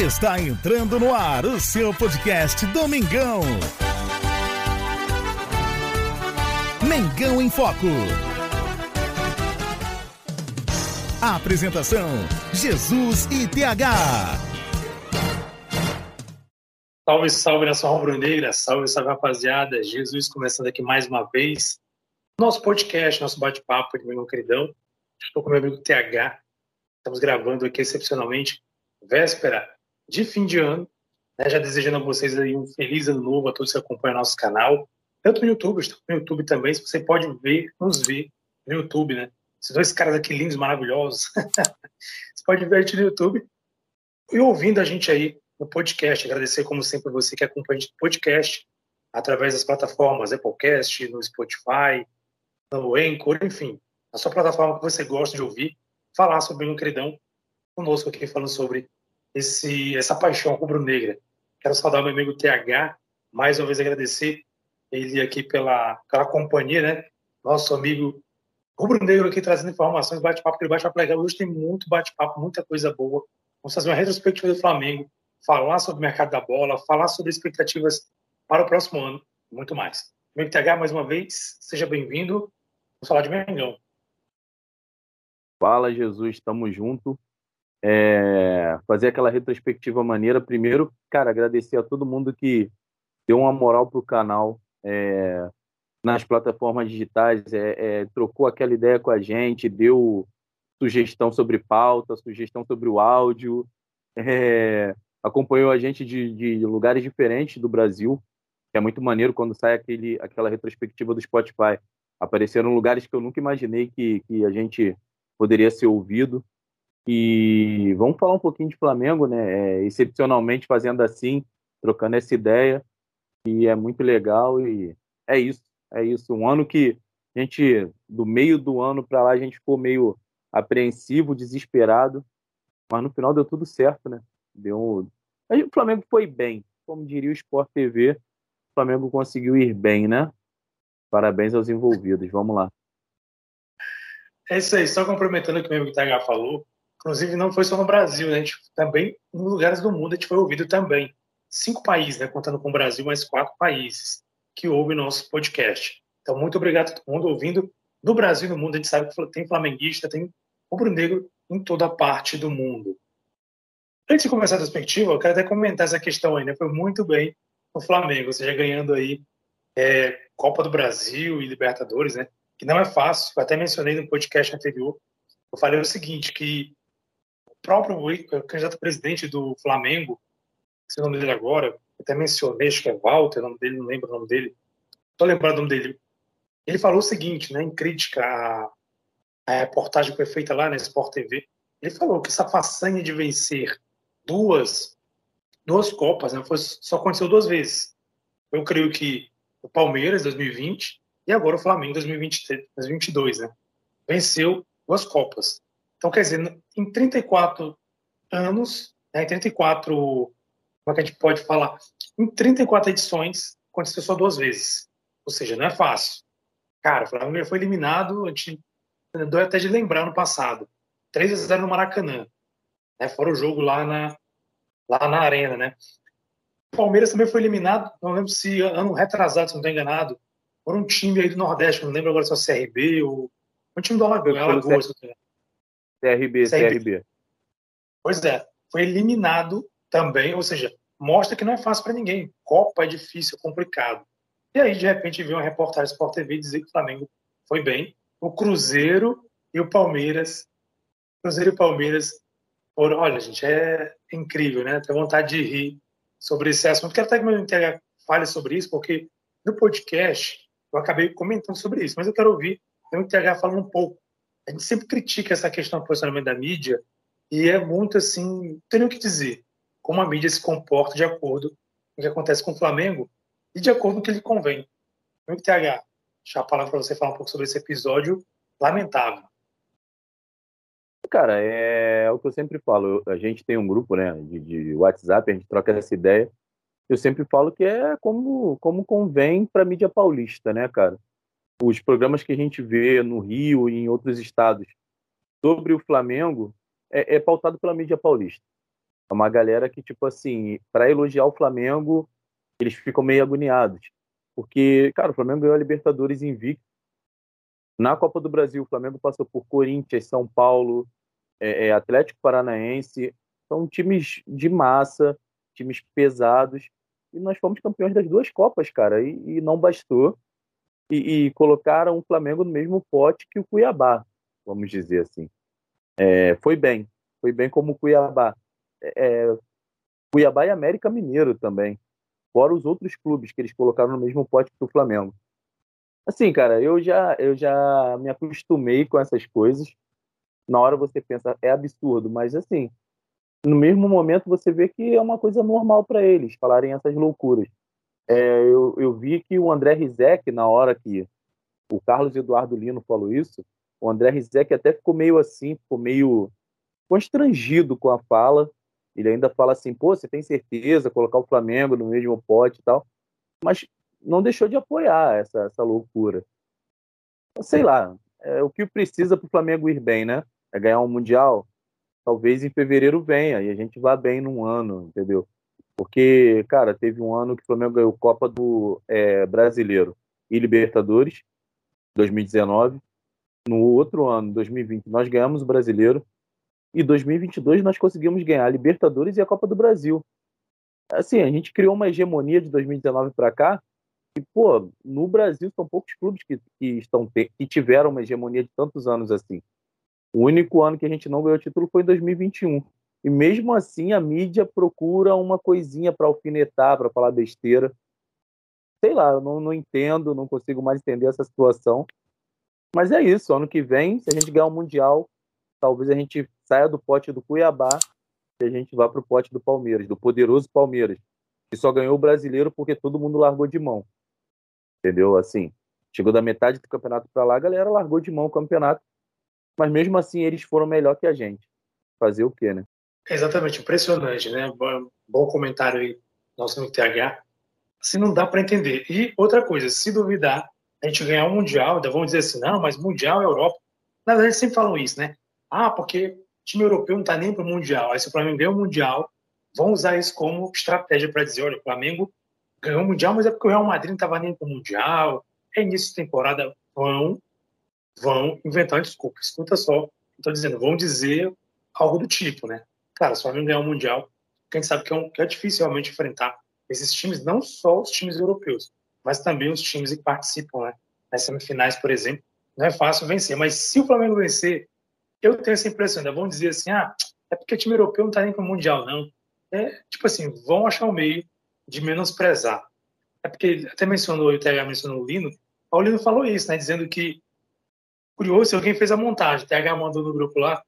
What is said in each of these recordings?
Está entrando no ar o seu podcast Domingão. Mengão em Foco. Apresentação: Jesus e TH. Salve, salve nação rubro-negra, salve, salve rapaziada. Jesus começando aqui mais uma vez. Nosso podcast, nosso bate-papo de meu queridão. Estou com meu amigo TH. Estamos gravando aqui excepcionalmente, véspera de fim de ano. Né? Já desejando a vocês aí um feliz ano novo a todos que acompanham nosso canal. Tanto no YouTube, no YouTube também. Se você pode ver, nos ver no YouTube, né? Esses dois caras aqui lindos, maravilhosos. você pode ver a gente no YouTube e ouvindo a gente aí no podcast. Agradecer, como sempre, você que acompanha a gente no podcast, através das plataformas Applecast, no Spotify, no Anchor, enfim, a sua plataforma que você gosta de ouvir, falar sobre o queridão conosco aqui, falando sobre esse, essa paixão rubro-negra. Quero saudar meu amigo TH, mais uma vez agradecer ele aqui pela, pela companhia, né? Nosso amigo rubro-negro aqui trazendo informações, bate-papo, aquele bate-papo legal. Hoje tem muito bate-papo, muita coisa boa. Vamos fazer uma retrospectiva do Flamengo, falar sobre o mercado da bola, falar sobre expectativas para o próximo ano, muito mais. Amigo TH, mais uma vez, seja bem-vindo. Vamos falar de Mengão. Fala, Jesus, estamos junto é, fazer aquela retrospectiva maneira. Primeiro, cara, agradecer a todo mundo que deu uma moral pro canal é, nas plataformas digitais, é, é, trocou aquela ideia com a gente, deu sugestão sobre pauta, sugestão sobre o áudio, é, acompanhou a gente de, de, lugares diferentes do Brasil, que é muito maneiro quando sai aquele, aquela retrospectiva do Spotify. Apareceram lugares que eu nunca imaginei que, que a gente poderia ser ouvido. E vamos falar um pouquinho de Flamengo, né? É, excepcionalmente fazendo assim, trocando essa ideia, e é muito legal. E é isso, é isso. Um ano que a gente, do meio do ano para lá, a gente ficou meio apreensivo, desesperado, mas no final deu tudo certo, né? Deu. O Flamengo foi bem, como diria o Sport TV, o Flamengo conseguiu ir bem, né? Parabéns aos envolvidos. Vamos lá. É isso aí, só complementando o que o meu TH falou, Inclusive, não foi só no Brasil, né? a gente também, em lugares do mundo, a gente foi ouvido também. Cinco países, né? contando com o Brasil, mais quatro países que ouvem nosso podcast. Então, muito obrigado a todo mundo ouvindo. No Brasil e no mundo, a gente sabe que tem flamenguista, tem rubro-negro em toda parte do mundo. Antes de começar a perspectiva, eu quero até comentar essa questão aí, né? Foi muito bem o Flamengo, ou seja, ganhando aí é, Copa do Brasil e Libertadores, né? Que não é fácil. Eu até mencionei no podcast anterior. Eu falei o seguinte, que próprio candidato a presidente do Flamengo, se o nome dele agora, até mencionei, acho que é Walter, o nome dele, não lembro o nome dele, estou lembrando o nome dele. Ele falou o seguinte, né, em crítica à, à reportagem que foi feita lá na Sport TV, ele falou que essa façanha de vencer duas duas Copas, né, foi, só aconteceu duas vezes. Eu creio que o Palmeiras 2020 e agora o Flamengo 2023, 2022, né? Venceu duas Copas. Então, quer dizer, em 34 anos, né, em 34, como é que a gente pode falar? Em 34 edições, aconteceu só duas vezes. Ou seja, não é fácil. Cara, o Flamengo foi eliminado, a gente deu até de lembrar no passado. 3 a 0 no Maracanã. Né, fora o jogo lá na, lá na Arena, né? O Palmeiras também foi eliminado, não lembro se ano retrasado, se não estou enganado, por um time aí do Nordeste, não lembro agora se é o CRB ou um time do Alagoas. Alagoas CRB, CRB. Pois é, foi eliminado também, ou seja, mostra que não é fácil para ninguém. Copa é difícil, é complicado. E aí, de repente, veio uma reportagem do Sport TV dizer que o Flamengo foi bem. O Cruzeiro e o Palmeiras. Cruzeiro e Palmeiras foram. Olha, gente, é incrível, né? Tenho vontade de rir sobre esse assunto. Quero até que meu TH fale sobre isso, porque no podcast eu acabei comentando sobre isso, mas eu quero ouvir o TH falando um pouco a gente sempre critica essa questão do posicionamento da mídia e é muito assim, tem o que dizer, como a mídia se comporta de acordo com o que acontece com o Flamengo e de acordo com o que lhe convém. Meu TH, deixar a palavra para você falar um pouco sobre esse episódio lamentável. Cara, é, é o que eu sempre falo. A gente tem um grupo né, de, de WhatsApp, a gente troca essa ideia. Eu sempre falo que é como, como convém para a mídia paulista, né, cara? Os programas que a gente vê no Rio e em outros estados sobre o Flamengo é, é pautado pela mídia paulista. É uma galera que, tipo assim, para elogiar o Flamengo, eles ficam meio agoniados. Porque, cara, o Flamengo ganhou a Libertadores invicto. Na Copa do Brasil, o Flamengo passou por Corinthians, São Paulo, é, é, Atlético Paranaense. São times de massa, times pesados. E nós fomos campeões das duas Copas, cara. E, e não bastou. E, e, colocaram o Flamengo no mesmo pote que o Cuiabá, vamos dizer assim. É, foi bem. Foi bem como o Cuiabá. É, é, Cuiabá e América Mineiro também fora os outros clubes que eles colocaram no mesmo pote que o Flamengo. Assim, cara, eu já, eu já me acostumei com essas coisas. Na hora você pensa, é absurdo, mas assim, no mesmo momento você vê que é uma coisa normal para eles falarem essas loucuras. É, eu, eu vi que o André Rizek, na hora que o Carlos Eduardo Lino falou isso, o André Rizek até ficou meio assim, ficou meio constrangido com a fala, ele ainda fala assim, pô, você tem certeza, colocar o Flamengo no mesmo pote e tal. Mas não deixou de apoiar essa, essa loucura. Sei lá, é, o que precisa para o Flamengo ir bem, né? É ganhar um Mundial. Talvez em fevereiro venha e a gente vá bem num ano, entendeu? Porque, cara, teve um ano que o Flamengo ganhou Copa do é, Brasileiro e Libertadores, 2019. No outro ano, 2020, nós ganhamos o Brasileiro e 2022 nós conseguimos ganhar a Libertadores e a Copa do Brasil. Assim, a gente criou uma hegemonia de 2019 para cá e, pô, no Brasil são poucos clubes que, que, estão que tiveram uma hegemonia de tantos anos assim. O único ano que a gente não ganhou título foi em 2021. E mesmo assim a mídia procura uma coisinha para alfinetar, para falar besteira. Sei lá, eu não, não entendo, não consigo mais entender essa situação. Mas é isso, ano que vem, se a gente ganhar o Mundial, talvez a gente saia do pote do Cuiabá e a gente vá para o pote do Palmeiras, do poderoso Palmeiras, que só ganhou o brasileiro porque todo mundo largou de mão. Entendeu? Assim, chegou da metade do campeonato para lá, a galera largou de mão o campeonato, mas mesmo assim eles foram melhor que a gente. Fazer o quê, né? Exatamente, impressionante, né? Bom comentário aí, nosso no TH. Assim não dá para entender. E outra coisa, se duvidar, a gente ganhar um Mundial, ainda vão dizer assim, não, mas Mundial é Europa. Na verdade, sempre falam isso, né? Ah, porque time europeu não está nem para o Mundial. Aí se o Flamengo ganhou o Mundial, vão usar isso como estratégia para dizer, olha, o Flamengo ganhou o Mundial, mas é porque o Real Madrid não estava nem para o Mundial, é início de temporada, vão, vão inventar desculpa. Escuta só, estou dizendo, vão dizer algo do tipo, né? Cara, se o Flamengo ganhar o Mundial, quem sabe que é, um, que é difícil realmente enfrentar esses times, não só os times europeus, mas também os times que participam, né? Nas semifinais, por exemplo, não é fácil vencer, mas se o Flamengo vencer, eu tenho essa impressão, ainda vão dizer assim, ah, é porque o time europeu não está nem para o Mundial, não. É, tipo assim, vão achar um meio de menosprezar. É porque até mencionou, o TH mencionou o Lino, o Lino falou isso, né, dizendo que, curioso, alguém fez a montagem, o TH mandou no grupo lá,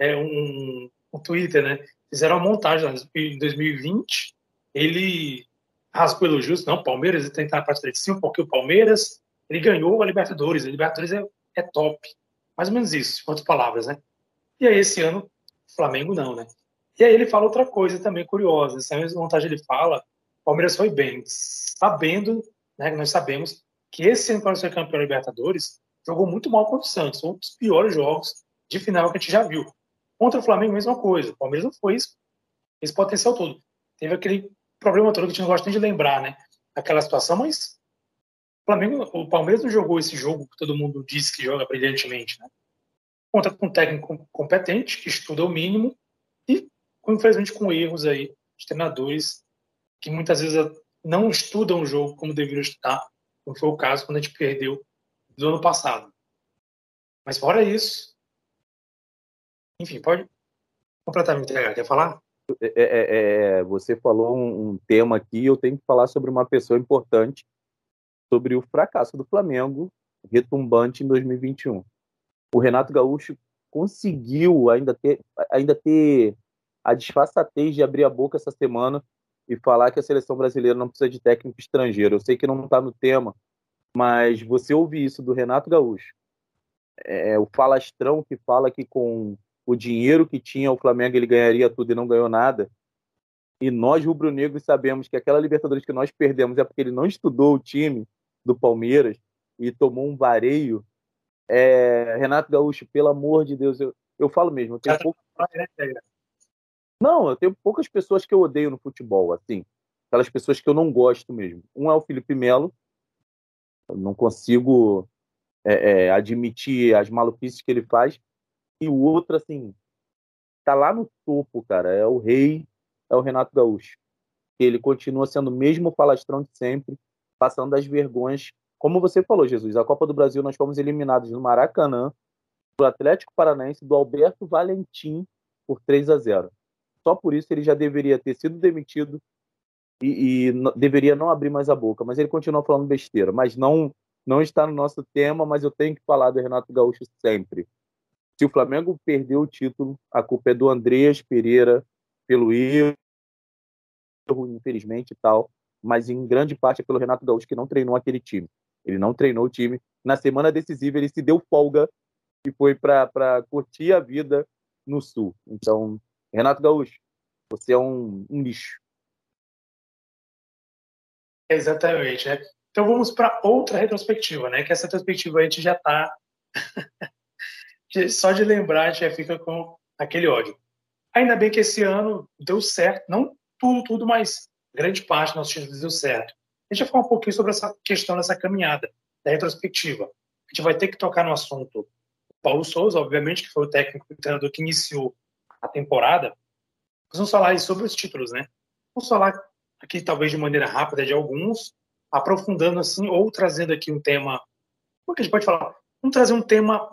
é, um, um Twitter, né, fizeram a montagem lá, em 2020, ele rasgou elogios, não, Palmeiras, ele tentar partir de cima, porque o Palmeiras, ele ganhou a Libertadores, a Libertadores é, é top. Mais ou menos isso, em outras palavras, né? E aí esse ano, Flamengo não, né? E aí ele fala outra coisa também curiosa. Essa mesma montagem ele fala, o Palmeiras foi bem, sabendo, né, nós sabemos que esse ano, quando foi campeão da Libertadores, jogou muito mal contra o Santos. Um dos piores jogos de final que a gente já viu. Contra o Flamengo, mesma coisa. O Palmeiras não foi isso, esse potencial todo. Teve aquele problema todo que a gente não gosta nem de lembrar, né? Aquela situação, mas Flamengo, o Palmeiras não jogou esse jogo que todo mundo diz que joga brilhantemente, né? Conta com um técnico competente, que estuda o mínimo, e, infelizmente, com erros aí de treinadores que muitas vezes não estudam o jogo como deveriam estudar, como foi o caso quando a gente perdeu do ano passado. Mas fora isso, enfim, pode completamente quer falar? É, é, é, você falou um, um tema aqui, eu tenho que falar sobre uma pessoa importante sobre o fracasso do Flamengo retumbante em 2021. O Renato Gaúcho conseguiu ainda ter, ainda ter a disfarçatez de abrir a boca essa semana e falar que a seleção brasileira não precisa de técnico estrangeiro. Eu sei que não está no tema, mas você ouvir isso do Renato Gaúcho, é, o falastrão que fala que com o dinheiro que tinha o Flamengo ele ganharia tudo e não ganhou nada, e nós rubro-negros sabemos que aquela Libertadores que nós perdemos é porque ele não estudou o time, do Palmeiras e tomou um vareio. É, Renato Gaúcho, pelo amor de Deus, eu, eu falo mesmo, eu tenho pouco... Não, eu tenho poucas pessoas que eu odeio no futebol, assim. Aquelas pessoas que eu não gosto mesmo. Um é o Felipe Melo. Eu não consigo é, é, admitir as maluquices que ele faz. E o outro, assim, tá lá no topo, cara. É o rei, é o Renato Gaúcho. Ele continua sendo o mesmo falastrão de sempre, passando as vergonhas. Como você falou, Jesus, a Copa do Brasil nós fomos eliminados no Maracanã, do Atlético Paranaense, do Alberto Valentim, por 3 a 0. Só por isso ele já deveria ter sido demitido e, e deveria não abrir mais a boca. Mas ele continua falando besteira. Mas não, não está no nosso tema, mas eu tenho que falar do Renato Gaúcho sempre. Se o Flamengo perdeu o título, a culpa é do Andreas Pereira pelo erro, infelizmente e tal, mas em grande parte é pelo Renato Gaúcho que não treinou aquele time. Ele não treinou o time. Na semana decisiva ele se deu folga e foi para curtir a vida no Sul. Então, Renato Gaúcho, você é um, um lixo. Exatamente. Né? Então vamos para outra retrospectiva, né? Que essa retrospectiva a gente já está. Só de lembrar, a gente já fica com aquele ódio. Ainda bem que esse ano deu certo, não tudo, tudo, mas grande parte dos nossos títulos deu certo. A gente vai falar um pouquinho sobre essa questão dessa caminhada, da retrospectiva. A gente vai ter que tocar no assunto Paulo Souza, obviamente, que foi o técnico treinador que iniciou a temporada. Nós vamos falar sobre os títulos, né? Vamos falar aqui, talvez de maneira rápida, de alguns, aprofundando assim, ou trazendo aqui um tema. Como que a gente pode falar? Vamos trazer um tema.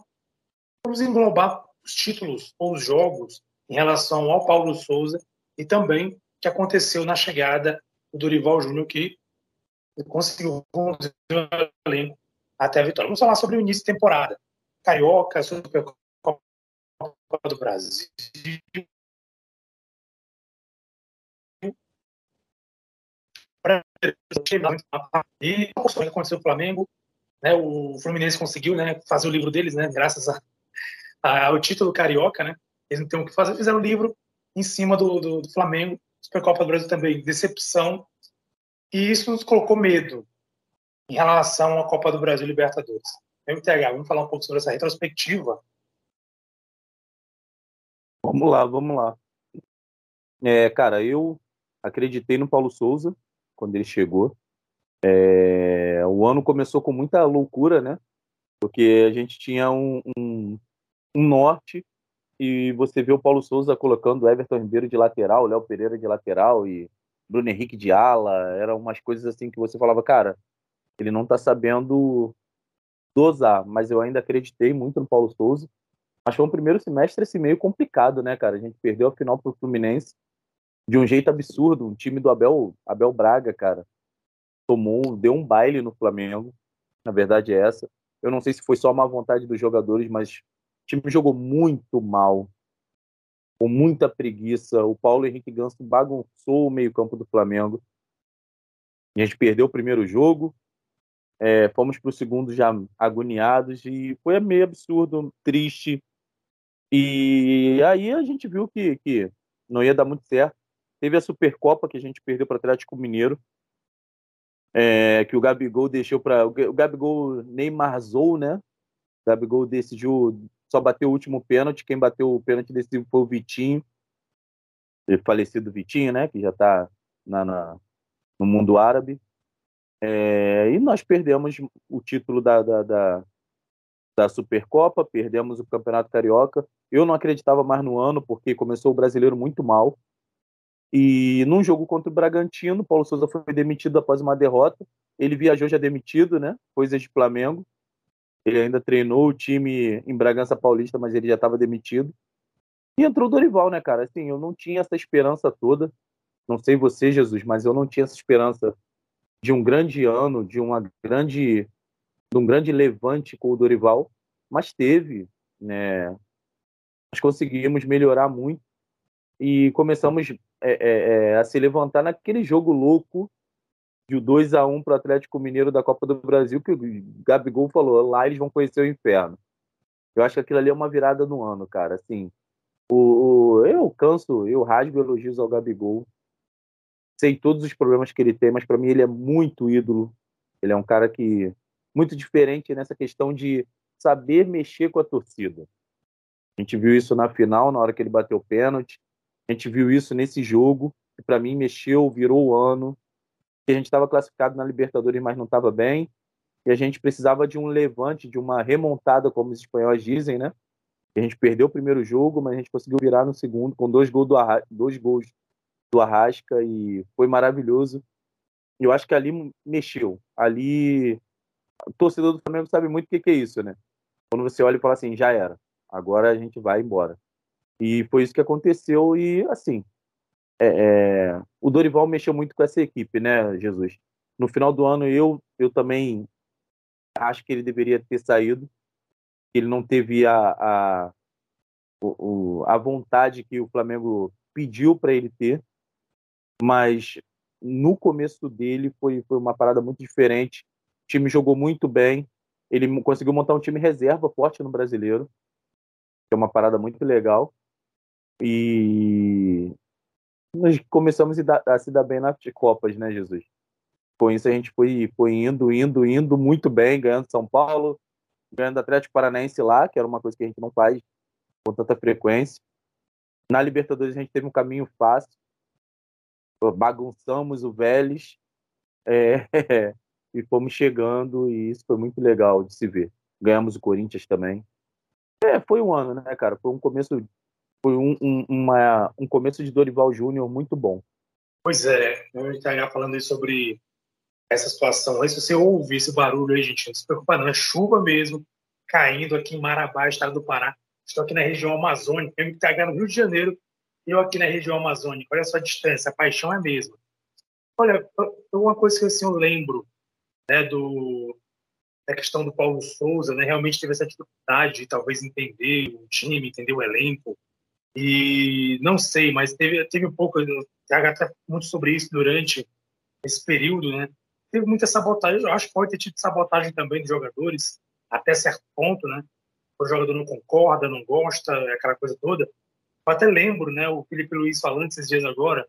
Vamos englobar os títulos ou os jogos em relação ao Paulo Souza e também o que aconteceu na chegada do Dorival Júnior, que conseguiu conduzir o elenco até a vitória. Vamos falar sobre o início de temporada. Carioca, Supercopa do Brasil. E o que aconteceu no Flamengo, né, o Fluminense conseguiu né, fazer o livro deles, né, graças a, ao título carioca, né, eles não têm o que fazer, fizeram o livro em cima do, do, do Flamengo, Supercopa do Brasil também, decepção, e isso nos colocou medo em relação à Copa do Brasil Libertadores. MTH, vamos falar um pouco sobre essa retrospectiva. Vamos lá, vamos lá. É, cara, eu acreditei no Paulo Souza quando ele chegou. É, o ano começou com muita loucura, né? Porque a gente tinha um, um, um norte e você vê o Paulo Souza colocando Everton Ribeiro de lateral, Léo Pereira de lateral e Bruno Henrique de ala. Eram umas coisas assim que você falava, cara, ele não tá sabendo dosar, mas eu ainda acreditei muito no Paulo Souza. Mas foi um primeiro semestre assim, meio complicado, né, cara? A gente perdeu a final pro Fluminense de um jeito absurdo. Um time do Abel, Abel Braga, cara, tomou, deu um baile no Flamengo. Na verdade é essa. Eu não sei se foi só uma vontade dos jogadores, mas o time jogou muito mal, com muita preguiça. O Paulo Henrique Ganso bagunçou o meio-campo do Flamengo. A gente perdeu o primeiro jogo, é, fomos para o segundo já agoniados e foi meio absurdo, triste. E aí a gente viu que, que não ia dar muito certo. Teve a Supercopa que a gente perdeu para o Atlético Mineiro, é, que o Gabigol deixou para. O Gabigol Neymarzou, né? O Gabigol decidiu só bater o último pênalti. Quem bateu o pênalti decisivo foi o Vitinho, o falecido Vitinho, né? Que já está na, na, no mundo árabe. É, e nós perdemos o título da, da, da, da, Supercopa, perdemos o Campeonato Carioca. Eu não acreditava mais no ano, porque começou o brasileiro muito mal. E num jogo contra o Bragantino, Paulo Souza foi demitido após uma derrota. Ele viajou já demitido, né? Coisas de Flamengo. Ele ainda treinou o time em Bragança Paulista, mas ele já estava demitido. E entrou o Dorival, né, cara? Assim, eu não tinha essa esperança toda. Não sei você, Jesus, mas eu não tinha essa esperança de um grande ano, de uma grande de um grande levante com o Dorival, mas teve, né? Nós conseguimos melhorar muito e começamos é, é, é, a se levantar naquele jogo louco de 2 a 1 para o Atlético Mineiro da Copa do Brasil, que o Gabigol falou, lá eles vão conhecer o inferno. Eu acho que aquilo ali é uma virada no ano, cara. Assim, o, o eu canso, eu rasgo elogios ao Gabigol sei todos os problemas que ele tem, mas para mim ele é muito ídolo. Ele é um cara que muito diferente nessa questão de saber mexer com a torcida. A gente viu isso na final, na hora que ele bateu o pênalti. A gente viu isso nesse jogo, que para mim mexeu, virou o ano. Que a gente estava classificado na Libertadores, mas não estava bem. E a gente precisava de um levante, de uma remontada, como os espanhóis dizem, né? A gente perdeu o primeiro jogo, mas a gente conseguiu virar no segundo com dois gols do, Arra... dois gols do Arrasca e foi maravilhoso. Eu acho que ali mexeu. Ali o torcedor do Flamengo sabe muito o que, que é isso, né? Quando você olha e fala assim, já era, agora a gente vai embora. E foi isso que aconteceu e assim, é, é, o Dorival mexeu muito com essa equipe, né, Jesus? No final do ano eu eu também acho que ele deveria ter saído. Ele não teve a, a, a vontade que o Flamengo pediu para ele ter, mas no começo dele foi, foi uma parada muito diferente. O time jogou muito bem. Ele conseguiu montar um time reserva forte no brasileiro, que é uma parada muito legal. E nós começamos a se dar bem nas Copas, né, Jesus? Com isso a gente foi, foi indo, indo, indo muito bem, ganhando São Paulo, ganhando Atlético Paranaense lá, que era uma coisa que a gente não faz com tanta frequência. Na Libertadores a gente teve um caminho fácil, bagunçamos o Vélez é, e fomos chegando e isso foi muito legal de se ver. Ganhamos o Corinthians também. É, foi um ano, né, cara? Foi um começo, foi um, um, uma, um começo de Dorival Júnior muito bom. Pois é, a gente está falando sobre essa situação. Aí, se você ouvir esse barulho aí, gente, não se preocupa não, é chuva mesmo, caindo aqui em Marabá, estado do Pará. Estou aqui na região amazônica, eu me no Rio de Janeiro, eu aqui na região amazônica. Olha só a distância, a paixão é a mesma. Olha, uma coisa que assim, eu lembro né, do, da questão do Paulo Souza, né, realmente teve essa dificuldade de talvez entender o time, entender o elenco. E não sei, mas teve, teve um pouco, TH até muito sobre isso durante esse período, né? teve muita sabotagem. Eu acho que pode ter tido sabotagem também dos jogadores, até certo ponto, né? O jogador não concorda, não gosta, aquela coisa toda. Eu até lembro, né, o Felipe Luiz falando esses dias agora,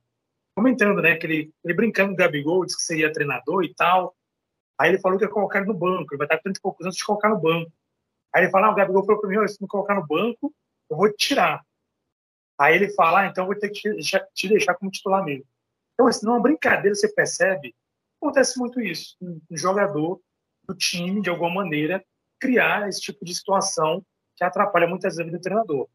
comentando, né, que ele, ele brincando com o Gabigol, disse que seria treinador e tal. Aí ele falou que ia colocar ele no banco, ele vai estar com 30 e poucos anos de colocar no banco. Aí ele fala, ah, o Gabigol falou para mim, se me colocar no banco, eu vou te tirar. Aí ele fala, ah, então vou ter que te deixar, como titular mesmo. Então, assim, numa brincadeira, você percebe acontece muito isso. Um jogador do time, de alguma maneira, criar esse tipo de situação que atrapalha muitas vezes do treinador.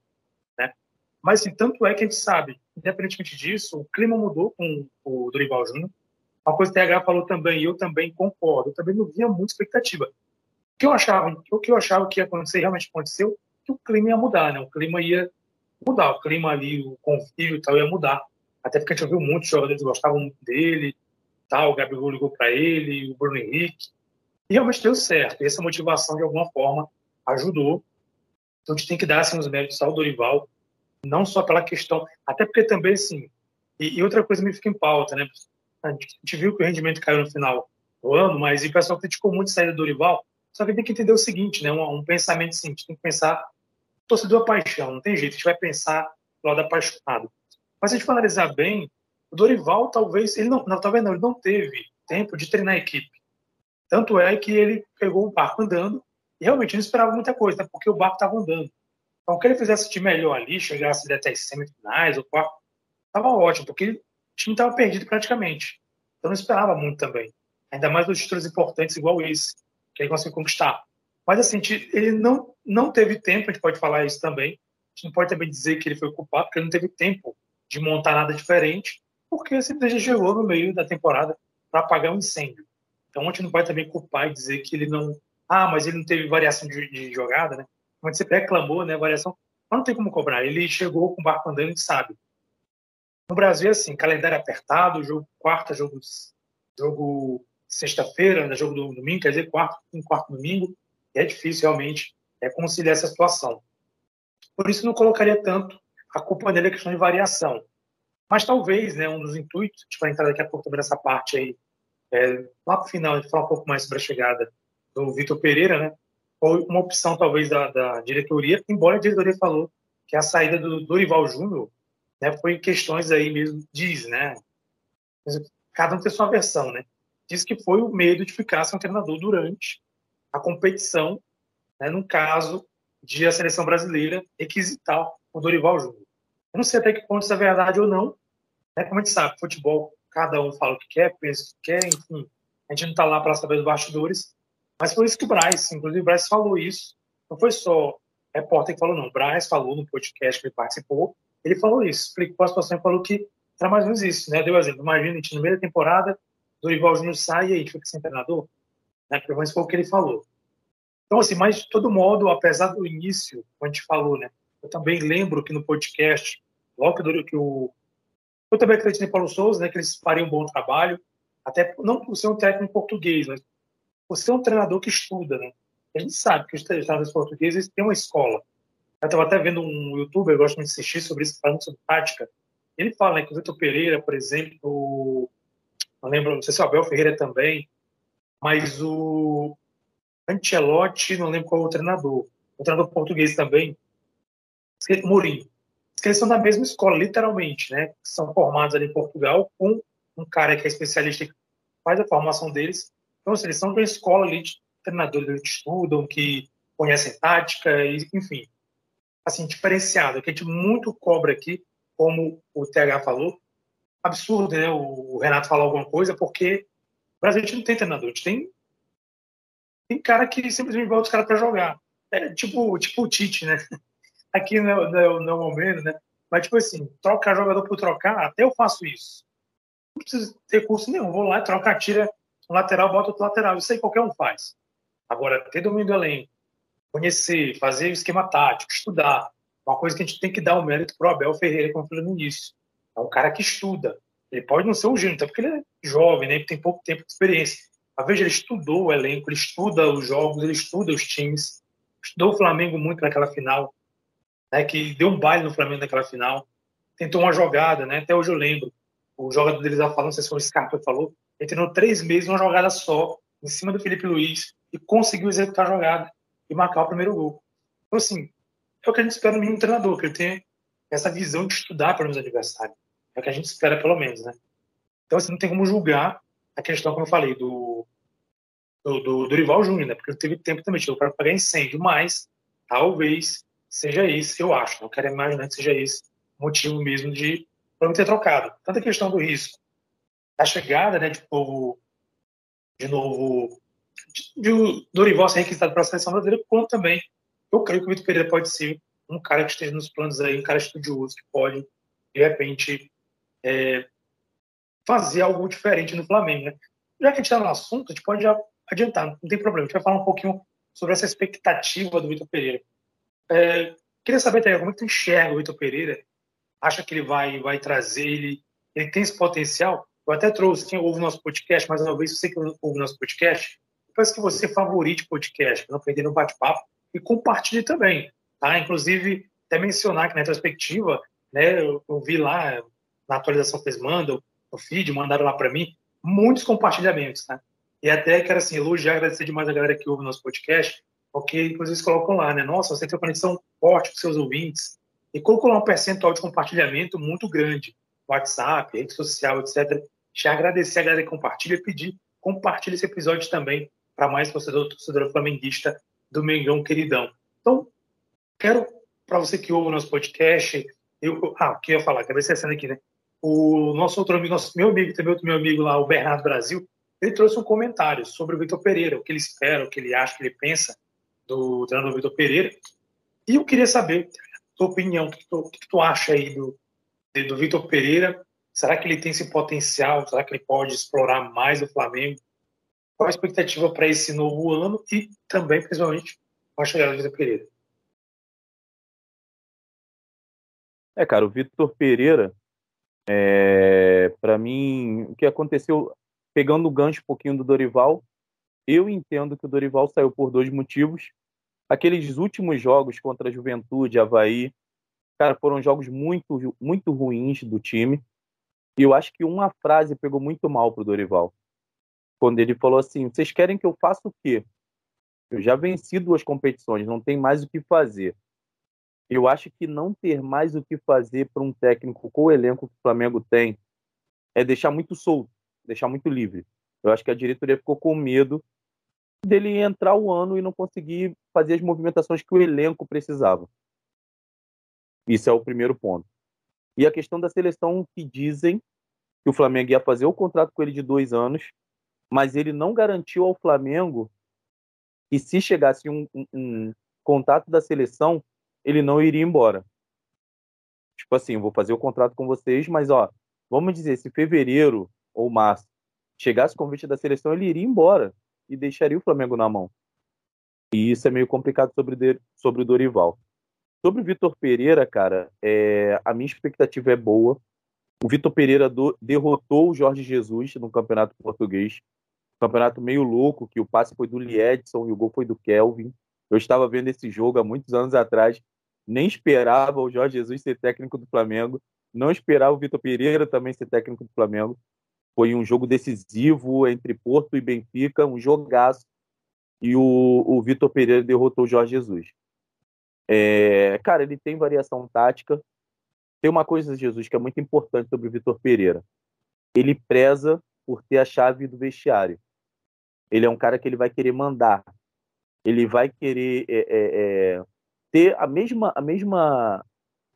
Né? Mas, assim, tanto é que a gente sabe, independentemente disso, o clima mudou com o Dorival Júnior. Uma coisa que o TH falou também, e eu também concordo, eu também não via muita expectativa. O que eu achava, o que eu achava que ia acontecer, realmente aconteceu, que o clima ia mudar, né? O clima ia mudar, o clima ali, o convívio e tal ia mudar. Até porque a gente ouviu muitos jogadores gostavam dele, tal, o Gabigol ligou para ele, o Bruno Henrique, e realmente deu certo. E essa motivação, de alguma forma, ajudou. Então, a gente tem que dar assim, os méritos ao Dorival, não só pela questão, até porque também, assim, e, e outra coisa me fica em pauta, né? A gente, viu que o rendimento caiu no final do ano, mas o pessoal criticou muito a saída do Dorival, só que tem que entender o seguinte, né? Um, um pensamento assim, a gente tem que pensar torcedor paixão, não tem jeito, a gente vai pensar do lado apaixonado. Mas se a gente for analisar bem, o Dorival talvez ele não, não, talvez não, ele não teve tempo de treinar a equipe. Tanto é que ele pegou o barco andando e realmente não esperava muita coisa, né, porque o barco estava andando. Então, que ele fizesse de melhor ali, chegasse até as semifinais ou quarto, estava ótimo, porque o time estava perdido praticamente. Então, não esperava muito também. Ainda mais dos títulos importantes igual esse, que ele conseguiu conquistar. Mas, assim, ele não, não teve tempo, a gente pode falar isso também. A gente não pode também dizer que ele foi culpado, porque ele não teve tempo de montar nada diferente porque simplesmente chegou no meio da temporada para apagar um incêndio. Então a gente não pode também culpar e dizer que ele não. Ah, mas ele não teve variação de, de jogada, né? Como você reclamou, né? Variação. Mas não tem como cobrar. Ele chegou com o barco andando, sabe. No Brasil é assim: calendário apertado, jogo quarta, jogo, jogo sexta-feira, né, jogo do domingo, quer dizer, quarto, um quarto domingo. É difícil realmente é, conciliar essa situação. Por isso não colocaria tanto a culpa dele a questão de variação. Mas talvez, né, um dos intuitos, a gente vai entrar daqui a pouco também nessa parte aí, é, lá para o final, a gente falar um pouco mais sobre a chegada do Vitor Pereira, né, foi uma opção talvez da, da, diretoria, embora a diretoria falou que a saída do Dorival Júnior né, foi questões aí mesmo, diz, né, cada um tem sua versão, né, diz que foi o medo de ficar sem um treinador durante a competição, né, no caso de a seleção brasileira requisitar o Dorival Júnior. Eu não sei até que ponto isso é verdade ou não. Né? Como a gente sabe, futebol, cada um fala o que quer, pensa o que quer, enfim. A gente não está lá para saber dos bastidores. Mas foi isso que o Braz, inclusive o Braz falou isso. Não foi só repórter que falou, não. O Braz falou no podcast que ele participou. Ele falou isso, explicou a situação e falou que era mais ou menos isso. Né? Deu exemplo. Imagina, a gente no meio da temporada, Dorival Júnior sai e aí fica sem treinador. Né? Pelo menos foi o que ele falou. Então, assim, mas de todo modo, apesar do início, como a gente falou, né? Eu também lembro que no podcast, logo que o. Eu também acredito em Paulo Souza, né? Que eles fariam um bom trabalho, até não por ser um técnico português, mas por ser um treinador que estuda, né? A gente sabe que os treinadores portugueses têm uma escola. Eu estava até vendo um youtuber, eu gosto de assistir sobre isso, falando sobre tática. Ele fala né, que o Vitor Pereira, por exemplo, não lembro, não sei se o Abel Ferreira também, mas o Ancelotti, não lembro qual é o treinador, o treinador português também, Mourinho. Eles são da mesma escola, literalmente, né? São formados ali em Portugal com um cara que é especialista que faz a formação deles. Então, assim, eles são de uma escola ali de treinadores que estudam, que conhecem tática, e, enfim, assim, diferenciado, que a gente muito cobra aqui, como o TH falou, absurdo, né? O Renato falar alguma coisa, porque o Brasil a gente não tem treinador, a gente tem tem cara que simplesmente bota os caras para jogar. É tipo, tipo o Tite, né? Aqui não é o momento, né? Mas, tipo assim, trocar jogador por trocar, até eu faço isso. Não preciso ter curso nenhum. Vou lá, troca, tira um lateral, bota outro lateral. Isso aí qualquer um faz. Agora, ter domínio do elenco, conhecer, fazer o esquema tático, estudar. Uma coisa que a gente tem que dar o um mérito pro Abel Ferreira, como eu falei no início. É um cara que estuda. Ele pode não ser um gênio, até porque ele é jovem, né? Ele tem pouco tempo de experiência. A Veja ele estudou o elenco, ele estuda os jogos, ele estuda os times, estudou o Flamengo muito naquela final, né, que deu um baile no Flamengo naquela final, tentou uma jogada, né, até hoje eu lembro, o jogador deles falando, não sei se o Scarpa falou, ele treinou três meses uma jogada só, em cima do Felipe Luiz, e conseguiu executar a jogada e marcar o primeiro gol. Então, assim, é o que a gente espera no mínimo treinador, que ele tenha essa visão de estudar para os adversários. É o que a gente espera, pelo menos, né? Então, assim, não tem como julgar a questão, como eu falei, do, do, do, do Rival Júnior, né? Porque teve tempo também, para pagar incêndio, mas talvez seja esse, eu acho, não quero imaginar que seja esse motivo mesmo de não ter trocado. Tanto a questão do risco, a chegada né, de novo, de novo, de, de Dorival ser requisitado para a seleção brasileira, quanto também eu creio que o Vitor Pereira pode ser um cara que esteja nos planos aí, um cara estudioso que pode, de repente, é, fazer algo diferente no Flamengo. Né? Já que a gente está no assunto, a gente pode já adiantar, não tem problema. A gente vai falar um pouquinho sobre essa expectativa do Vitor Pereira. É, queria saber, Thaís, como é que tu enxerga o Vitor Pereira? Acha que ele vai, vai trazer, ele, ele tem esse potencial? Eu até trouxe, quem ouve o nosso podcast, mais uma vez, você que ouve o nosso podcast, peço que você favorite o podcast, para não perder no bate-papo, e compartilhe também. Tá? Inclusive, até mencionar que na retrospectiva, né, eu, eu vi lá, na atualização que eles mandam, no feed, mandaram lá para mim, muitos compartilhamentos. Tá? E até quero assim, elogiar, agradecer demais a galera que ouve o nosso podcast, porque inclusive eles colocam lá, né? Nossa, você tem uma conexão forte com seus ouvintes. E colocou lá um percentual de compartilhamento muito grande. WhatsApp, rede social, etc. Já agradecer a galera que compartilha e pedir, compartilhe esse episódio também para mais torcedor, torcedor flamenguista do Mengão Queridão. Então, quero, para você que ouve o nosso podcast, eu, ah, o que eu ia falar, é cena aqui, né? O nosso outro amigo, nosso meu amigo, também outro meu amigo lá, o Bernardo Brasil, ele trouxe um comentário sobre o Vitor Pereira, o que ele espera, o que ele acha, o que ele pensa do treinador Vitor Pereira. E eu queria saber a tua opinião, o que tu, o que tu acha aí do, do Vitor Pereira? Será que ele tem esse potencial? Será que ele pode explorar mais o Flamengo? Qual a expectativa para esse novo ano e também, principalmente, com a chegada do Vitor Pereira? É, cara, o Vitor Pereira, é, para mim, o que aconteceu pegando o gancho um pouquinho do Dorival, eu entendo que o Dorival saiu por dois motivos. Aqueles últimos jogos contra a Juventude, Havaí, cara, foram jogos muito, muito ruins do time. E eu acho que uma frase pegou muito mal pro Dorival. Quando ele falou assim: vocês querem que eu faça o quê? Eu já venci duas competições, não tem mais o que fazer. Eu acho que não ter mais o que fazer para um técnico com o elenco que o Flamengo tem é deixar muito solto deixar muito livre. Eu acho que a diretoria ficou com medo dele entrar o ano e não conseguir fazer as movimentações que o elenco precisava. Isso é o primeiro ponto. E a questão da seleção que dizem que o Flamengo ia fazer o contrato com ele de dois anos, mas ele não garantiu ao Flamengo que se chegasse um, um, um contato da seleção, ele não iria embora. Tipo assim, vou fazer o contrato com vocês, mas ó, vamos dizer, se fevereiro ou março chegasse o convite da seleção, ele iria embora e deixaria o Flamengo na mão. E isso é meio complicado sobre, sobre o Dorival. Sobre o Vitor Pereira, cara, é, a minha expectativa é boa. O Vitor Pereira do, derrotou o Jorge Jesus no Campeonato Português. Campeonato meio louco, que o passe foi do Liedson e o gol foi do Kelvin. Eu estava vendo esse jogo há muitos anos atrás. Nem esperava o Jorge Jesus ser técnico do Flamengo. Não esperava o Vitor Pereira também ser técnico do Flamengo. Foi um jogo decisivo entre Porto e Benfica, um jogaço. E o, o Vitor Pereira derrotou o Jorge Jesus. É, cara, ele tem variação tática. Tem uma coisa, Jesus, que é muito importante sobre o Vitor Pereira. Ele preza por ter a chave do vestiário. Ele é um cara que ele vai querer mandar. Ele vai querer é, é, é ter a mesma, a mesma,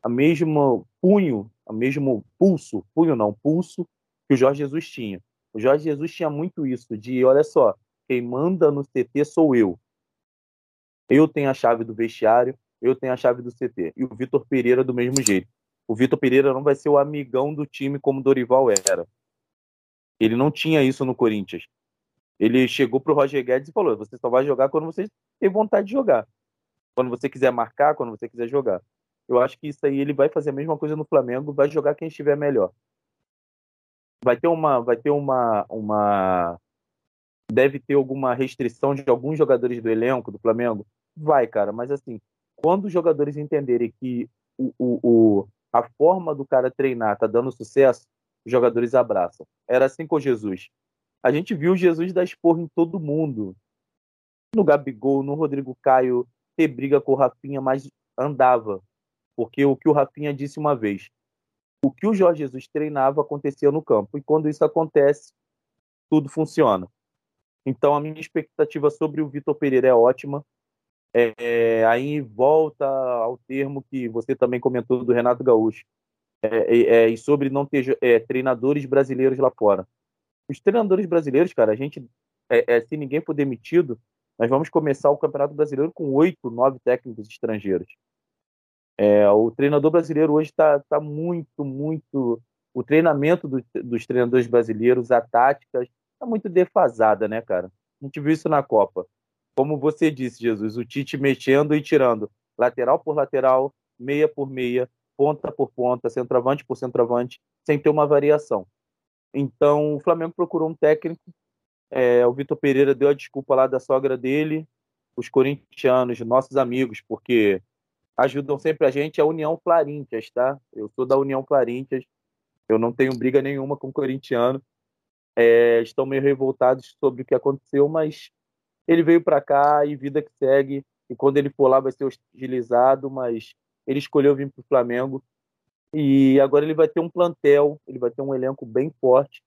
a mesma punho, a mesmo pulso, punho não, pulso que o Jorge Jesus tinha. O Jorge Jesus tinha muito isso de, olha só, quem manda no CT sou eu. Eu tenho a chave do vestiário, eu tenho a chave do CT. E o Vitor Pereira do mesmo jeito. O Vitor Pereira não vai ser o amigão do time como Dorival era. Ele não tinha isso no Corinthians. Ele chegou pro Roger Guedes e falou: você só vai jogar quando você tem vontade de jogar. Quando você quiser marcar, quando você quiser jogar. Eu acho que isso aí ele vai fazer a mesma coisa no Flamengo, vai jogar quem estiver melhor. Vai ter uma, vai ter uma, uma, deve ter alguma restrição de alguns jogadores do elenco do Flamengo, vai, cara. Mas assim, quando os jogadores entenderem que o, o, o a forma do cara treinar tá dando sucesso, os jogadores abraçam. Era assim com Jesus. A gente viu Jesus dar esporro em todo mundo. No Gabigol, no Rodrigo Caio, ter briga com o Rafinha, mas andava. Porque o que o Rafinha disse uma vez, o que o Jorge Jesus treinava acontecia no campo. E quando isso acontece, tudo funciona. Então a minha expectativa sobre o Vitor Pereira é ótima. É, aí volta ao termo que você também comentou do Renato Gaúcho. É, é, é, e sobre não ter é, treinadores brasileiros lá fora. Os treinadores brasileiros, cara, a gente, é, se ninguém for demitido, nós vamos começar o Campeonato Brasileiro com oito, nove técnicos estrangeiros. É, o treinador brasileiro hoje está tá muito, muito. O treinamento do, dos treinadores brasileiros, a tática, está muito defasada, né, cara? A gente viu isso na Copa. Como você disse, Jesus, o Tite mexendo e tirando lateral por lateral, meia por meia, ponta por ponta, centroavante por centroavante, sem ter uma variação. Então, o Flamengo procurou um técnico. É, o Vitor Pereira deu a desculpa lá da sogra dele, os corintianos, nossos amigos, porque ajudam sempre a gente, a União Clarintias, tá? Eu sou da União Clarintias, eu não tenho briga nenhuma com o corintiano, é, estão meio revoltados sobre o que aconteceu, mas ele veio para cá e vida que segue, e quando ele for lá vai ser hostilizado, mas ele escolheu vir para o Flamengo, e agora ele vai ter um plantel, ele vai ter um elenco bem forte,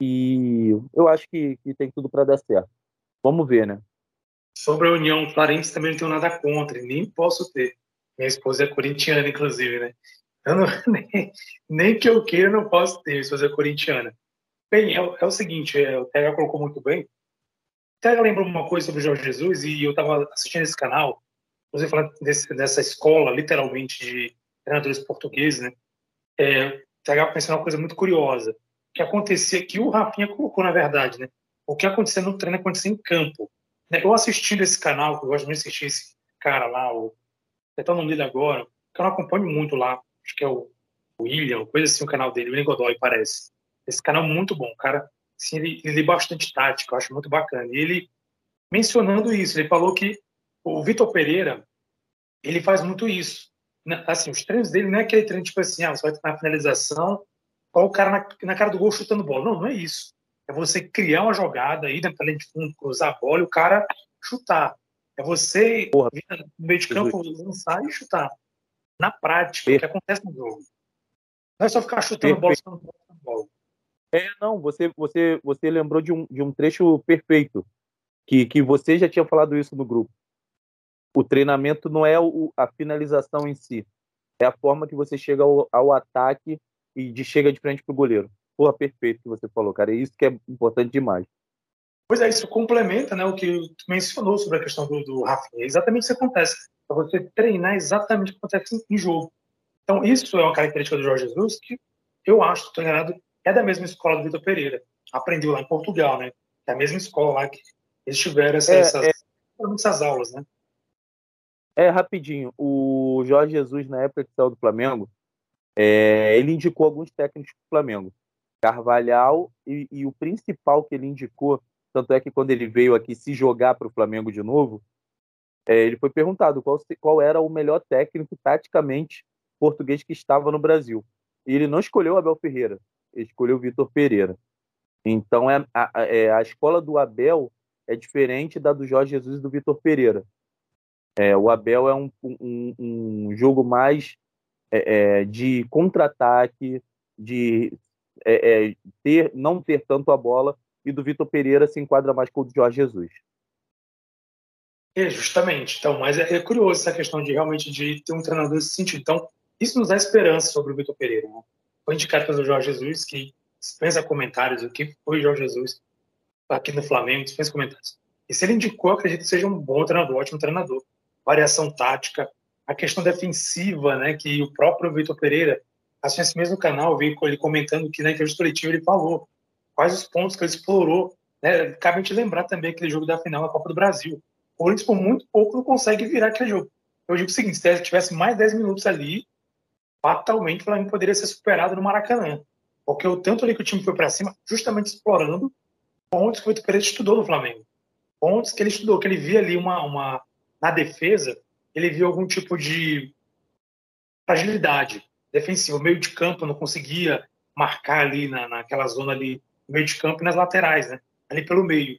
e eu acho que, que tem tudo para dar certo. Vamos ver, né? Sobre a União Clarence também não tenho nada contra, nem posso ter. Minha esposa é corintiana, inclusive, né? Não, nem, nem, que eu queira, não posso ter. Minha esposa é corintiana. Bem, é, é o seguinte, é, o Tega colocou muito bem. O Tega lembrou uma coisa sobre o Jorge Jesus e eu estava assistindo esse canal, você falando desse, dessa escola, literalmente, de treinadores portugueses, né? É, o Tega pensou uma coisa muito curiosa. Que acontecia, que o Rafinha colocou, na verdade, né? O que acontecia no treino acontecia em campo. Eu assistindo esse canal, que eu gosto muito de assistir esse cara lá, o até o nome dele agora, que eu não acompanho muito lá, acho que é o William, coisa assim, o canal dele, William Godoy, parece. Esse canal é muito bom, cara. Assim, ele, ele lê bastante tática, eu acho muito bacana. E ele, mencionando isso, ele falou que o Vitor Pereira, ele faz muito isso. Né, assim, os treinos dele não é aquele treino tipo assim, ah, você vai na finalização, o cara na, na, cara do gol chutando bola. Não, não é isso. É você criar uma jogada, ir na linha de fundo, cruzar a bola e o cara chutar. É você Porra. no meio de campo lançar e chutar. Na prática, o que acontece no jogo. Não é só ficar chutando Perfeito. bola, bola. É, não, você, você, você lembrou de um, de um trecho perfeito, que, que você já tinha falado isso no grupo. O treinamento não é o, a finalização em si, é a forma que você chega ao, ao ataque e de chega de frente pro goleiro. Porra, perfeito que você falou, cara. É isso que é importante demais. Pois é, isso complementa né, o que tu mencionou sobre a questão do, do Rafinha. É exatamente isso que acontece. Para você treinar exatamente o que acontece em jogo. Então, isso é uma característica do Jorge Jesus que eu acho, estou enganado, é da mesma escola do Vitor Pereira. Aprendeu lá em Portugal, né? É a mesma escola lá que eles tiveram essa, é, essas, é... essas aulas, né? É, rapidinho. O Jorge Jesus, na época que saiu do Flamengo, é, ele indicou alguns técnicos do Flamengo. Carvalhal e, e, o principal que ele indicou, tanto é que quando ele veio aqui se jogar para o Flamengo de novo, é, ele foi perguntado qual, qual era o melhor técnico taticamente português que estava no Brasil. E ele não escolheu Abel Ferreira, ele escolheu Vitor Pereira. Então é, a, é, a escola do Abel é diferente da do Jorge Jesus e do Vitor Pereira. É, o Abel é um, um, um jogo mais é, é, de contra-ataque, de é, é, ter, não ter tanto a bola, e do Vitor Pereira se enquadra mais com o Jorge Jesus. É, justamente. Então, mas é, curioso essa questão de realmente de ter um treinador nesse sentido. Então, isso nos dá esperança sobre o Vitor Pereira. Né? Foi indicado pelo Jorge Jesus, que dispensa comentários o que foi Jorge Jesus aqui no Flamengo, dispensa comentários. E se ele indicou, acredito que seja um bom treinador, ótimo treinador. Variação tática, a questão defensiva, né, que o próprio Vitor Pereira, assim, esse mesmo canal, vi ele comentando que na entrevista coletiva ele falou quais os pontos que ele explorou. Né? Cabe a gente lembrar também aquele jogo da final da Copa do Brasil. O Corinthians, por muito pouco, não consegue virar aquele jogo. Eu digo o seguinte: se tivesse mais 10 minutos ali, fatalmente o Flamengo poderia ser superado no Maracanã. Porque o tanto ali que o time foi para cima, justamente explorando pontos que o Vitor Pereira estudou no Flamengo. Pontos que ele estudou, que ele via ali uma, uma na defesa, ele viu algum tipo de fragilidade defensiva. O meio de campo não conseguia marcar ali na, naquela zona ali, meio de campo e nas laterais, né? Ali pelo meio.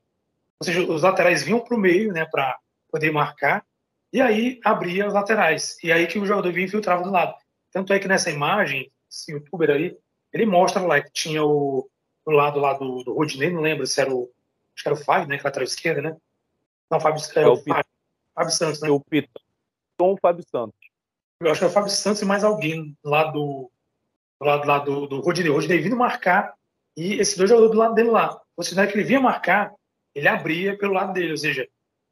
Ou seja, os laterais vinham para o meio, né, para poder marcar, e aí abria as laterais. E aí que o jogador vinha infiltrava do lado. Tanto é que nessa imagem, esse youtuber aí, ele mostra lá que tinha o do lado lá do, do Rodinei, não lembro se era o. Acho que era o Fábio, né? Que lateral esquerda, né? Não, o Fábio, é, é o, Fábio, Fábio Santos, né? O Piton, o Fábio Santos. Eu acho que é o Fábio Santos e mais alguém lá do, do lado lá do, do Rodinei. O Rodinei vindo marcar e esses dois jogadores do lado dele lá. Ou seja, é que ele vinha marcar, ele abria pelo lado dele. Ou seja,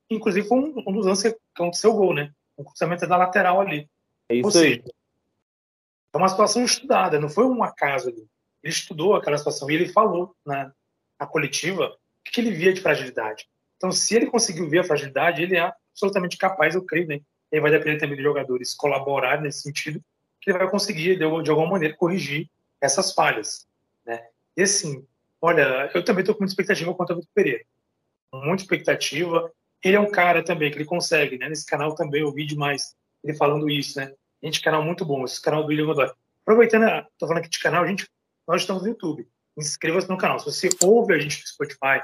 inclusive foi um, um dos lances que aconteceu o gol, né? O cruzamento da lateral ali. É isso seja, aí. É uma situação estudada, não foi um acaso ali. Ele estudou aquela situação e ele falou na, na coletiva o que ele via de fragilidade. Então, se ele conseguiu ver a fragilidade, ele é absolutamente capaz, eu creio, né? Ele vai depender também dos jogadores colaborar nesse sentido, que ele vai conseguir, de, de alguma maneira, corrigir essas falhas, né? E assim, olha, eu também estou com muita expectativa quanto ao Vitor Pereira. Muita expectativa. Ele é um cara também que ele consegue, né? Nesse canal também eu vi demais ele falando isso, né? Gente, canal muito bom, esse canal do William Godoy. Aproveitando, tô falando aqui de canal, gente, nós estamos no YouTube. Inscreva-se no canal. Se você ouve a gente no Spotify,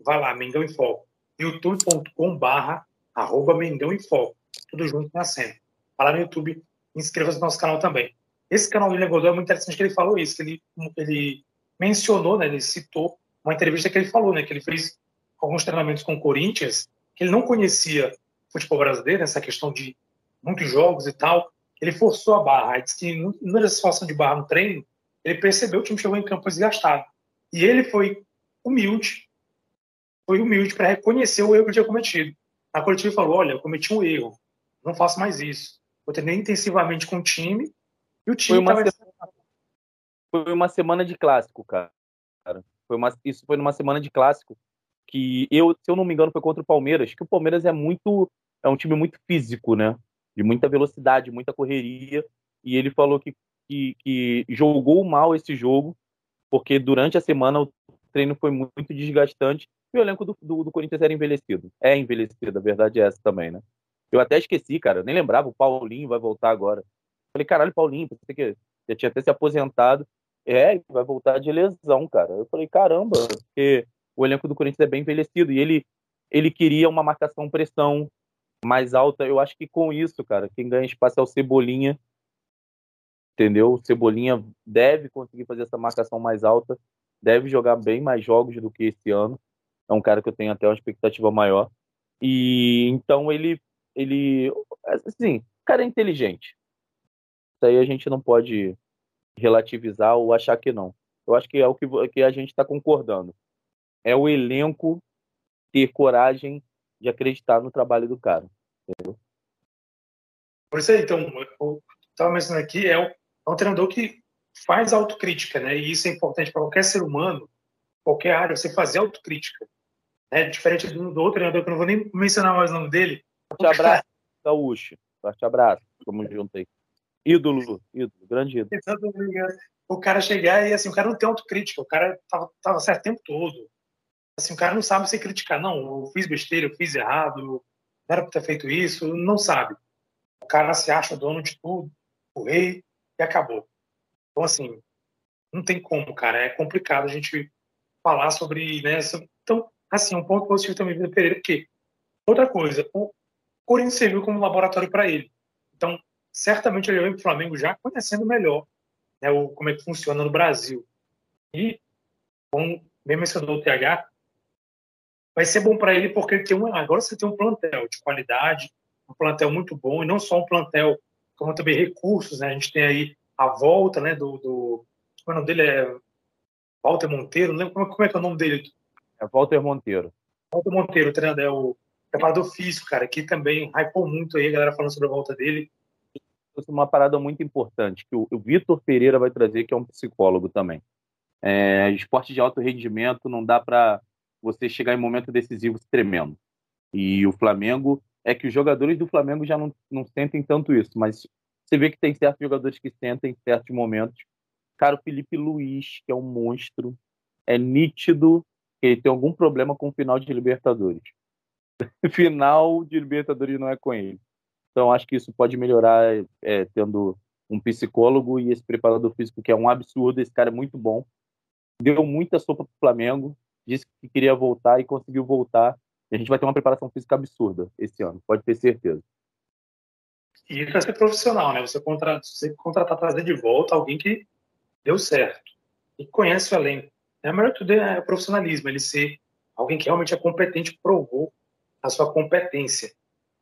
vai lá, Mengão em Foco. youtube.com barra arroba Mengão em Foco. Tudo junto na cena. Vai lá no YouTube, inscreva-se no nosso canal também. Esse canal do William Godoy é muito interessante que ele falou isso, que ele, ele mencionou, né, ele citou uma entrevista que ele falou, né, que ele fez alguns treinamentos com o Corinthians, que ele não conhecia futebol brasileiro, essa questão de muitos jogos e tal, ele forçou a barra. Ele disse que numa situação de barra no treino, ele percebeu que o time chegou em campo desgastado. E ele foi humilde, foi humilde para reconhecer o erro que tinha cometido. A coletiva falou: Olha, eu cometi um erro, não faço mais isso. Vou treinar intensivamente com o time e o time. Foi uma, tava... semana, foi uma semana de clássico, cara. Foi uma, isso foi numa semana de clássico que eu, se eu não me engano, foi contra o Palmeiras, que o Palmeiras é muito é um time muito físico, né? de muita velocidade, muita correria, e ele falou que, que, que jogou mal esse jogo, porque durante a semana o treino foi muito desgastante e o elenco do, do, do, Corinthians era envelhecido. É envelhecido, a verdade é essa também, né? Eu até esqueci, cara, nem lembrava, o Paulinho vai voltar agora. Falei, caralho, Paulinho, você que já tinha até se aposentado. É, vai voltar de lesão, cara. Eu falei, caramba, porque o elenco do Corinthians é bem envelhecido e ele, ele queria uma marcação pressão, mais alta. Eu acho que com isso, cara, quem ganha espaço é o Cebolinha. Entendeu? O Cebolinha deve conseguir fazer essa marcação mais alta, deve jogar bem mais jogos do que esse ano. É um cara que eu tenho até uma expectativa maior. E então ele ele assim, cara é inteligente. Isso aí a gente não pode relativizar ou achar que não. Eu acho que é o que, que a gente está concordando. É o elenco ter coragem de acreditar no trabalho do cara. Entendeu? Por isso aí, então, eu estava mencionando aqui, é um, é um treinador que faz autocrítica, né? E isso é importante para qualquer ser humano, qualquer área, você fazer autocrítica. Né? Diferente do, do outro treinador, que eu não vou nem mencionar mais o nome dele. Forte abraço, Gaúcho. Forte abraço. Tamo junto aí. Ídolo, ídolo, grande ídolo. O cara chegar e assim, o cara não tem autocrítica, o cara tava, tava certo o tempo todo. Assim, o cara não sabe se criticar, não, eu fiz besteira, eu fiz errado, eu era para ter feito isso, não sabe. O cara se acha dono de tudo, o rei, e acabou. Então, assim, não tem como, cara, é complicado a gente falar sobre, né, então, assim, um ponto positivo também do Pereira, porque, outra coisa, o Corinthians serviu como laboratório para ele. Então, certamente ele veio para o Flamengo já conhecendo melhor né, o, como é que funciona no Brasil. E, como bem mencionou o TH, vai ser bom para ele porque ele tem um, agora você tem um plantel de qualidade, um plantel muito bom, e não só um plantel, como também recursos. Né? A gente tem aí a volta né, do, do. É o nome dele? É Walter Monteiro? Não lembro como, como é que é o nome dele. É Walter Monteiro. Walter Monteiro, treinador, é o preparador físico, cara, que também hypou muito aí, a galera falando sobre a volta dele uma parada muito importante que o, o Vitor Pereira vai trazer, que é um psicólogo também. É, esporte de alto rendimento não dá para você chegar em momento decisivo tremendo. E o Flamengo é que os jogadores do Flamengo já não, não sentem tanto isso, mas você vê que tem certos jogadores que sentem em certos momentos. Cara, o Felipe Luiz, que é um monstro, é nítido que ele tem algum problema com o final de Libertadores. final de Libertadores não é com ele. Então, acho que isso pode melhorar é, tendo um psicólogo e esse preparador físico, que é um absurdo. Esse cara é muito bom. Deu muita sopa para o Flamengo, disse que queria voltar e conseguiu voltar. E a gente vai ter uma preparação física absurda esse ano, pode ter certeza. E para ser profissional, né? Você, contra, você contratar, trazer de volta alguém que deu certo e conhece o elenco. É, melhor tudo é o profissionalismo, ele ser alguém que realmente é competente, provou a sua competência.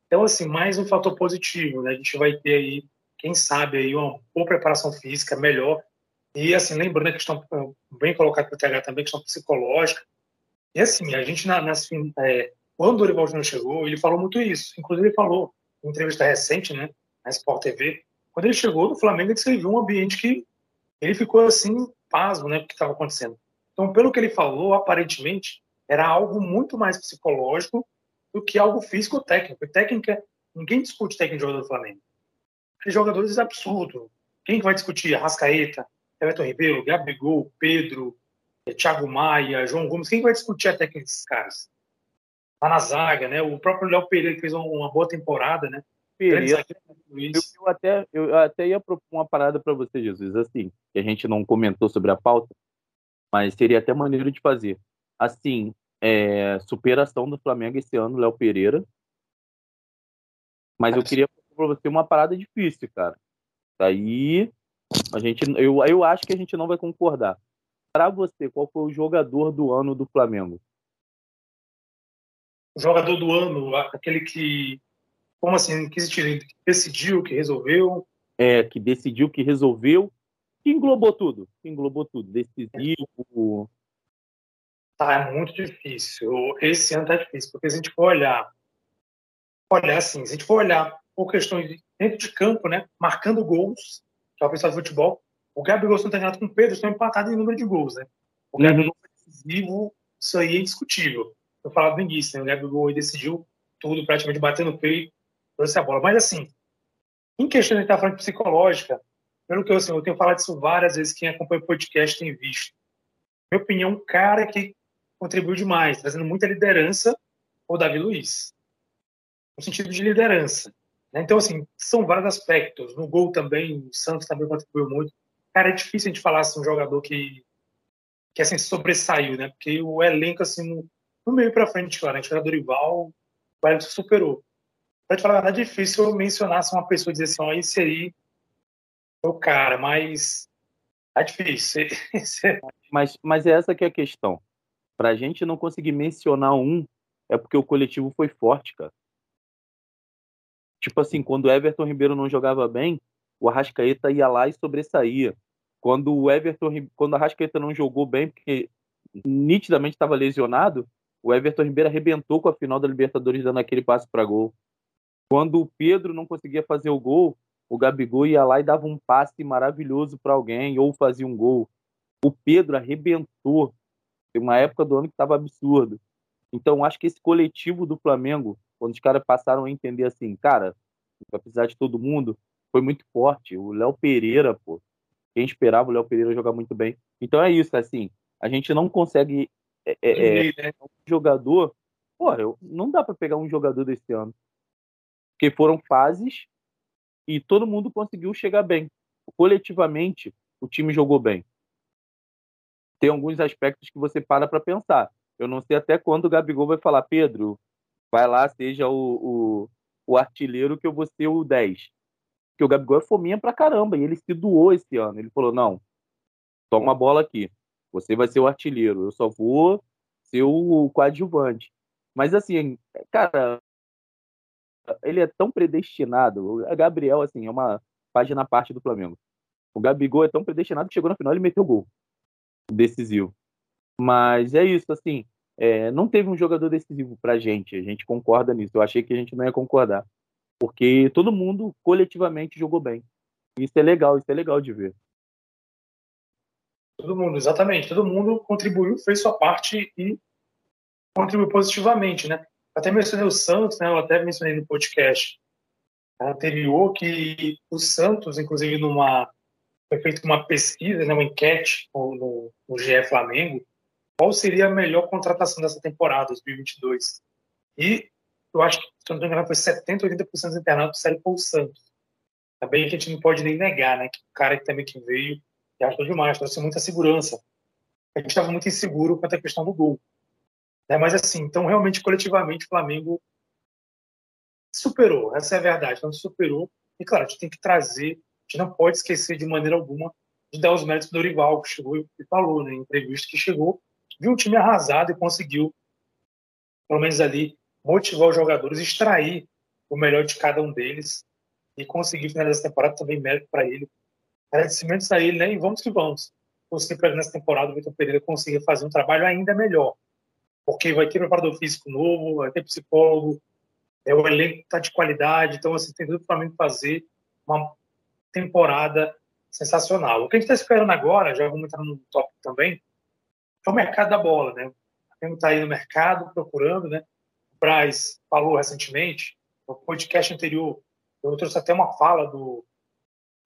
Então, assim, mais um fator positivo, né? A gente vai ter aí, quem sabe, aí uma boa preparação física melhor. E, assim, lembrando a questão, bem colocado para o TH também, questão psicológica. E, assim, a gente, na, nas, é, quando o Dorival Júnior chegou, ele falou muito isso. Inclusive, ele falou em entrevista recente, né, na Sport TV, quando ele chegou no Flamengo, ele viu um ambiente que ele ficou, assim, pasmo, né, do que estava acontecendo. Então, pelo que ele falou, aparentemente, era algo muito mais psicológico do que algo físico ou técnico. E técnica, ninguém discute técnica de jogador do Flamengo. Os jogadores é absurdo. Quem vai discutir? Arrascaeta, Everton Ribeiro, Gabigol, Pedro, eh, Thiago Maia, João Gomes. Quem vai discutir a técnica desses caras? Lá na zaga, né? O próprio Léo Pereira fez uma boa temporada, né? Pereira. Eu, eu, até, eu até ia propor uma parada para você, Jesus, assim, que a gente não comentou sobre a pauta, mas seria até maneiro de fazer. Assim, é, superação do Flamengo esse ano, Léo Pereira. Mas eu queria para você uma parada difícil, cara. Aí a gente, eu, eu acho que a gente não vai concordar. Para você, qual foi o jogador do ano do Flamengo? O jogador do ano, aquele que, como assim, que decidiu, que resolveu? É, que decidiu, que resolveu, que englobou tudo, que englobou tudo, decisivo, Tá, é muito difícil. Esse ano tá difícil, porque se a gente for olhar, olhar assim, se a gente for olhar por questões dentro de campo, né, marcando gols, que é o pessoal do futebol, o Gabigol não tem com o Pedro, estão empatados em número de gols, né? O uhum. Gabigol foi decisivo, isso aí é indiscutível. Eu falava no início, né? O Gabigol decidiu tudo, praticamente batendo no peito, trouxe a bola. Mas assim, em questão de estar falando de psicológica, pelo que eu, assim, eu tenho falado isso várias vezes, quem acompanha o podcast tem visto. Minha opinião, um cara que contribuiu demais, trazendo muita liderança o Davi Luiz, no sentido de liderança. Né? Então, assim, são vários aspectos. No gol também, o Santos também contribuiu muito. Cara, é difícil a gente falar assim, um jogador que, que assim, sobressaiu, né? Porque o elenco, assim, no, no meio para frente, claro, a gente jogador rival, o Elton superou. Pra te falar a é difícil mencionar assim, uma pessoa e dizer assim, ó, esse aí é o cara, mas é difícil. mas, mas é essa que é a questão. Para a gente não conseguir mencionar um, é porque o coletivo foi forte, cara. Tipo assim, quando o Everton Ribeiro não jogava bem, o Arrascaeta ia lá e sobressaía. Quando o Everton, quando o Arrascaeta não jogou bem, porque nitidamente estava lesionado, o Everton Ribeiro arrebentou com a final da Libertadores dando aquele passe para gol. Quando o Pedro não conseguia fazer o gol, o Gabigol ia lá e dava um passe maravilhoso para alguém ou fazia um gol. O Pedro arrebentou. Tem uma época do ano que estava absurdo. Então, acho que esse coletivo do Flamengo, quando os caras passaram a entender assim, cara, vai precisar de todo mundo, foi muito forte. O Léo Pereira, pô, quem esperava o Léo Pereira jogar muito bem. Então é isso, assim, a gente não consegue é, é, é né? um jogador, pô, não dá para pegar um jogador desse ano, porque foram fases e todo mundo conseguiu chegar bem. Coletivamente, o time jogou bem. Tem alguns aspectos que você para para pensar. Eu não sei até quando o Gabigol vai falar, Pedro, vai lá, seja o, o, o artilheiro que eu vou ser o 10 que o Gabigol é fominha pra caramba, e ele se doou esse ano. Ele falou: não, toma a bola aqui. Você vai ser o artilheiro, eu só vou ser o coadjuvante. Mas assim, cara, ele é tão predestinado. O Gabriel, assim, é uma página à parte do Flamengo. O Gabigol é tão predestinado que chegou na final e meteu gol decisivo. Mas é isso, assim, é, não teve um jogador decisivo pra gente. A gente concorda nisso. Eu achei que a gente não ia concordar porque todo mundo coletivamente jogou bem. Isso é legal, isso é legal de ver. Todo mundo, exatamente. Todo mundo contribuiu, fez sua parte e contribuiu positivamente, né? Até mencionei o Santos, né? Eu até mencionei no podcast anterior que o Santos, inclusive, numa foi feita uma pesquisa, né, uma enquete no, no GE Flamengo, qual seria a melhor contratação dessa temporada, 2022. E eu acho que, se não me engano, foi 70%, 80% dos internatos sério foi o Santos. Também que a gente não pode nem negar, né? Que o cara que também que veio e ajudou demais, trouxe muita segurança. A gente estava muito inseguro quanto à questão do gol. Né? Mas assim, então realmente coletivamente o Flamengo superou, essa é a verdade, então superou. E claro, a gente tem que trazer, gente não pode esquecer de maneira alguma de dar os méritos do Dorival, que chegou e falou né, em entrevista que chegou, viu o time arrasado e conseguiu, pelo menos ali, motivar os jogadores, extrair o melhor de cada um deles e conseguir finalizar essa temporada também mérito para ele. Agradecimentos a ele, né? E vamos que vamos. Conseguir para nessa temporada o Vitor Pereira conseguir fazer um trabalho ainda melhor. Porque vai ter preparador físico novo, vai ter psicólogo, é, o elenco está de qualidade, então assim, tem tudo para mim fazer uma temporada sensacional. O que a gente está esperando agora, já vamos entrar no tópico também, é o mercado da bola, né? A gente está aí no mercado procurando, né? Braz falou recentemente, no podcast anterior, eu trouxe até uma fala do,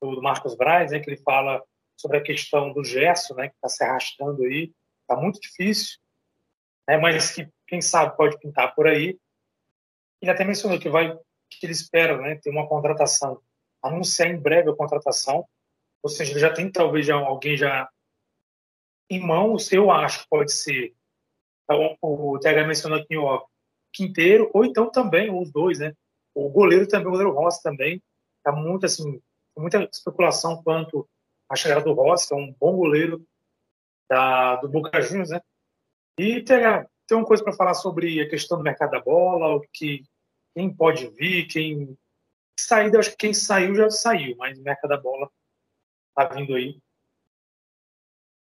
do Marcos Braz, né, que ele fala sobre a questão do gesso, né, que está se arrastando aí, está muito difícil, né, mas que quem sabe pode pintar por aí. Ele até mencionou que vai que ele espera, né, ter uma contratação, anunciar em breve a contratação, ou seja, ele já tem talvez já alguém já em mãos, eu acho que pode ser. Então, o TH mencionou aqui, ó, Quinteiro, ou então também os dois, né? O goleiro também, o goleiro Rossi também, tá muito assim, muita especulação quanto à chegada do Rossi, que é um bom goleiro da, do Boca Juniors, né? E tem, tem uma coisa para falar sobre a questão do mercado da bola, o que quem pode vir, quem sair, acho que quem saiu já saiu, mas o mercado da bola tá vindo aí.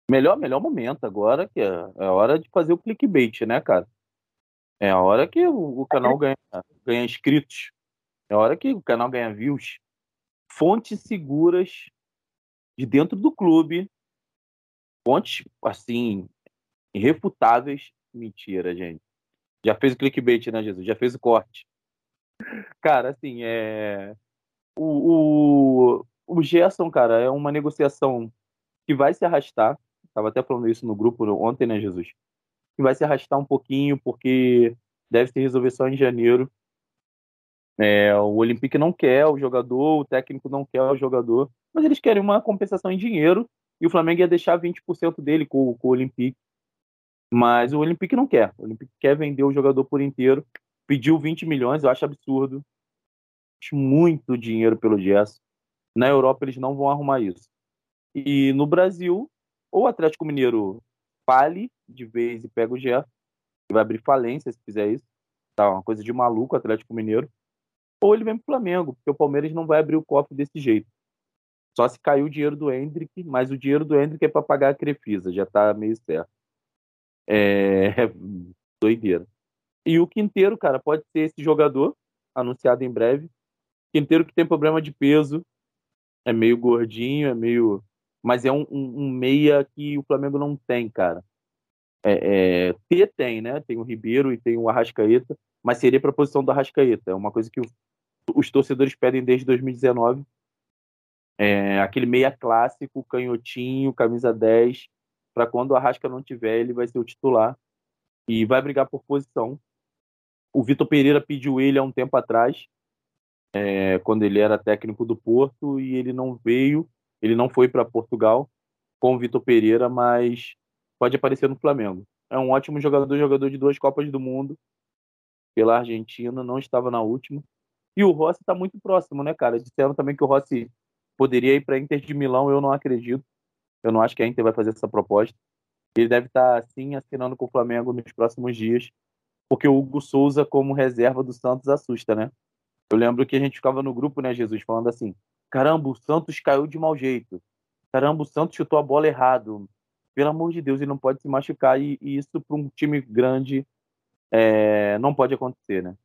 Melhor, melhor momento agora, que é, é a hora de fazer o clickbait, né, cara? É a hora que o, o canal ganha, ganha inscritos. É a hora que o canal ganha views. Fontes seguras de dentro do clube. Fontes, assim, irrefutáveis. Mentira, gente. Já fez o clickbait, né, Jesus? Já fez o corte. Cara, assim, é. O, o, o Gerson, cara, é uma negociação que vai se arrastar. Tava até falando isso no grupo ontem, né, Jesus? que vai se arrastar um pouquinho, porque deve se resolver só em janeiro. É, o Olympique não quer o jogador, o técnico não quer o jogador, mas eles querem uma compensação em dinheiro e o Flamengo ia deixar 20% dele com, com o Olympique. Mas o Olympique não quer. O Olympique quer vender o jogador por inteiro. Pediu 20 milhões, eu acho absurdo. Muito dinheiro pelo Gerson. Na Europa eles não vão arrumar isso. E no Brasil, ou o Atlético Mineiro fale de vez e pega o Gerson, que vai abrir falência se fizer isso. Tá uma coisa de maluco, Atlético Mineiro. Ou ele vem pro Flamengo, porque o Palmeiras não vai abrir o cofre desse jeito. Só se caiu o dinheiro do Hendrick, mas o dinheiro do Hendrick é para pagar a Crefisa, já tá meio certo. É doideira. E o Quinteiro, cara, pode ser esse jogador anunciado em breve. Quinteiro que tem problema de peso, é meio gordinho, é meio. Mas é um, um, um meia que o Flamengo não tem, cara. É, é, ter tem, né? Tem o Ribeiro e tem o Arrascaeta, mas seria para a posição do Arrascaeta. É uma coisa que o, os torcedores pedem desde 2019. É, aquele meia clássico, canhotinho, camisa 10, para quando o Arrasca não tiver, ele vai ser o titular e vai brigar por posição. O Vitor Pereira pediu ele há um tempo atrás, é, quando ele era técnico do Porto, e ele não veio, ele não foi para Portugal com o Vitor Pereira, mas pode aparecer no Flamengo. É um ótimo jogador, jogador de duas Copas do Mundo pela Argentina, não estava na última. E o Rossi está muito próximo, né, cara? Disseram também que o Rossi poderia ir para Inter de Milão, eu não acredito. Eu não acho que a Inter vai fazer essa proposta. Ele deve estar, tá, sim, assinando com o Flamengo nos próximos dias porque o Hugo Souza, como reserva do Santos, assusta, né? Eu lembro que a gente ficava no grupo, né, Jesus, falando assim: caramba, o Santos caiu de mau jeito. Caramba, o Santos chutou a bola errado. Pelo amor de Deus, ele não pode se machucar. E, e isso, para um time grande, é, não pode acontecer, né?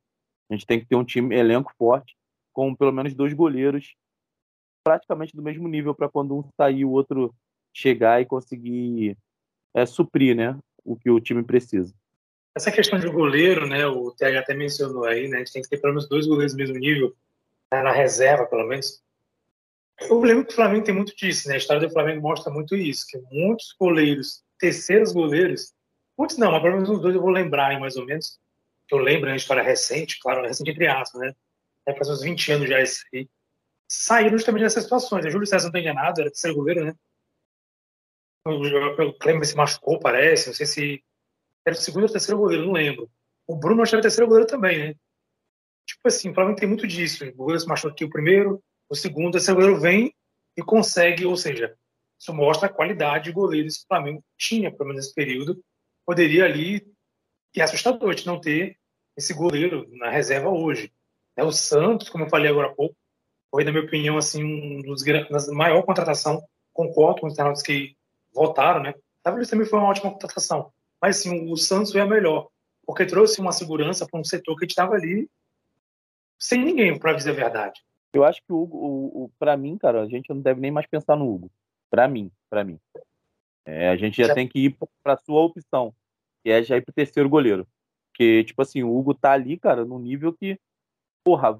A gente tem que ter um time, elenco forte, com pelo menos dois goleiros praticamente do mesmo nível para quando um sair, o outro chegar e conseguir é, suprir, né? O que o time precisa. Essa questão de goleiro, né, o TH até mencionou aí, né, a gente tem que ter pelo menos dois goleiros do mesmo nível, né, na reserva, pelo menos. Eu lembro que o Flamengo tem muito disso, né? A história do Flamengo mostra muito isso, que muitos goleiros, terceiros goleiros, muitos não, mas pelo menos uns dois eu vou lembrar aí, mais ou menos, que eu lembro, né, história recente, claro, recente entre aspas, né? É, faz uns 20 anos já isso aí. Saíram justamente dessas situações. O Júlio César não está enganado, era terceiro goleiro, né? O Cleber se machucou, parece, não sei se era o segundo ou terceiro goleiro, não lembro. O Bruno acho que era o terceiro goleiro também, né? Tipo assim, o Flamengo tem muito disso. O goleiro se machucou aqui o primeiro, o segundo, o terceiro goleiro vem e consegue, ou seja, isso mostra a qualidade de goleiros que o Flamengo tinha, pelo menos nesse período. Poderia ali, e é assustador de não ter esse goleiro na reserva hoje. É o Santos, como eu falei agora há pouco, foi, na minha opinião, assim, um dos grandes, maior contratação. Concordo com os internautas que votaram, né? Talvez também foi uma ótima contratação. Mas sim, o Santos é melhor, porque trouxe uma segurança para um setor que estava ali sem ninguém, para dizer a verdade. Eu acho que o Hugo, o, o para mim, cara, a gente não deve nem mais pensar no Hugo. Para mim, para mim. É, a gente já, já, tem que ir para sua opção, que é já ir pro terceiro goleiro. Porque, tipo assim, o Hugo tá ali, cara, num nível que, porra,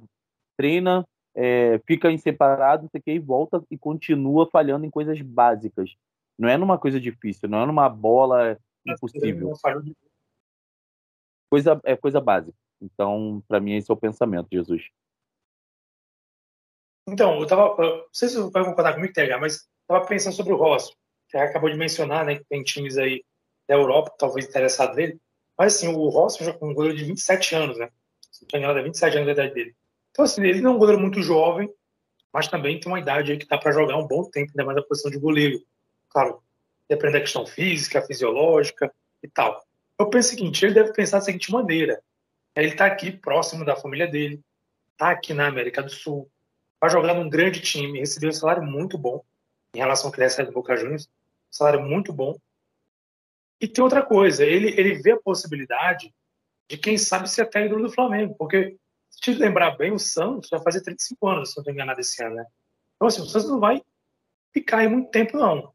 treina, é, fica inseparado, não sei o que, e volta e continua falhando em coisas básicas. Não é numa coisa difícil, não é numa bola impossível. Coisa, é coisa básica. Então, para mim, esse é o pensamento, Jesus. Então, eu tava. não sei se você vai concordar comigo, TH, mas tava pensando sobre o Ross, que acabou de mencionar, né, que tem times aí da Europa, talvez interessado nele. Mas, assim, o Ross já com um goleiro de 27 anos, né? Se não me engano, é 27 anos da idade dele. Então, assim, ele não é um goleiro muito jovem, mas também tem uma idade aí que tá para jogar um bom tempo, ainda mais na posição de goleiro. Claro, depende da questão física, fisiológica e tal. Eu penso o seguinte, ele deve pensar da seguinte maneira. Ele está aqui próximo da família dele, está aqui na América do Sul, vai jogar num grande time, recebeu um salário muito bom em relação ao que ele recebe do Boca Juniors, um salário muito bom. E tem outra coisa, ele, ele vê a possibilidade de quem sabe ser até ídolo do Flamengo, porque se te lembrar bem, o Santos vai fazer 35 anos, se não estou enganado, esse ano, né? Então, assim, o Santos não vai ficar aí muito tempo, não.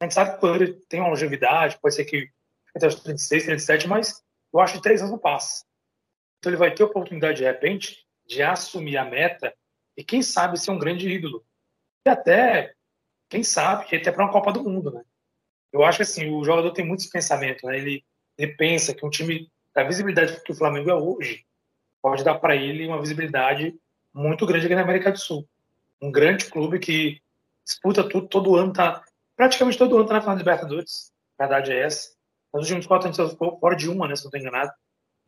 A gente sabe que goleiro tem uma longevidade, pode ser que até os 36, 37, mas eu acho que três anos não passa. Então ele vai ter oportunidade, de repente, de assumir a meta e quem sabe ser um grande ídolo. E até, quem sabe, até para uma Copa do Mundo, né? Eu acho que assim, o jogador tem muito esse pensamento, né? Ele, ele pensa que um time da visibilidade que o Flamengo é hoje pode dar para ele uma visibilidade muito grande aqui na América do Sul. Um grande clube que disputa tudo, todo ano tá praticamente todo ano está na final da Libertadores. A verdade é essa. Nos últimos quatro anos ficou fora de uma, né? Se não estou enganado.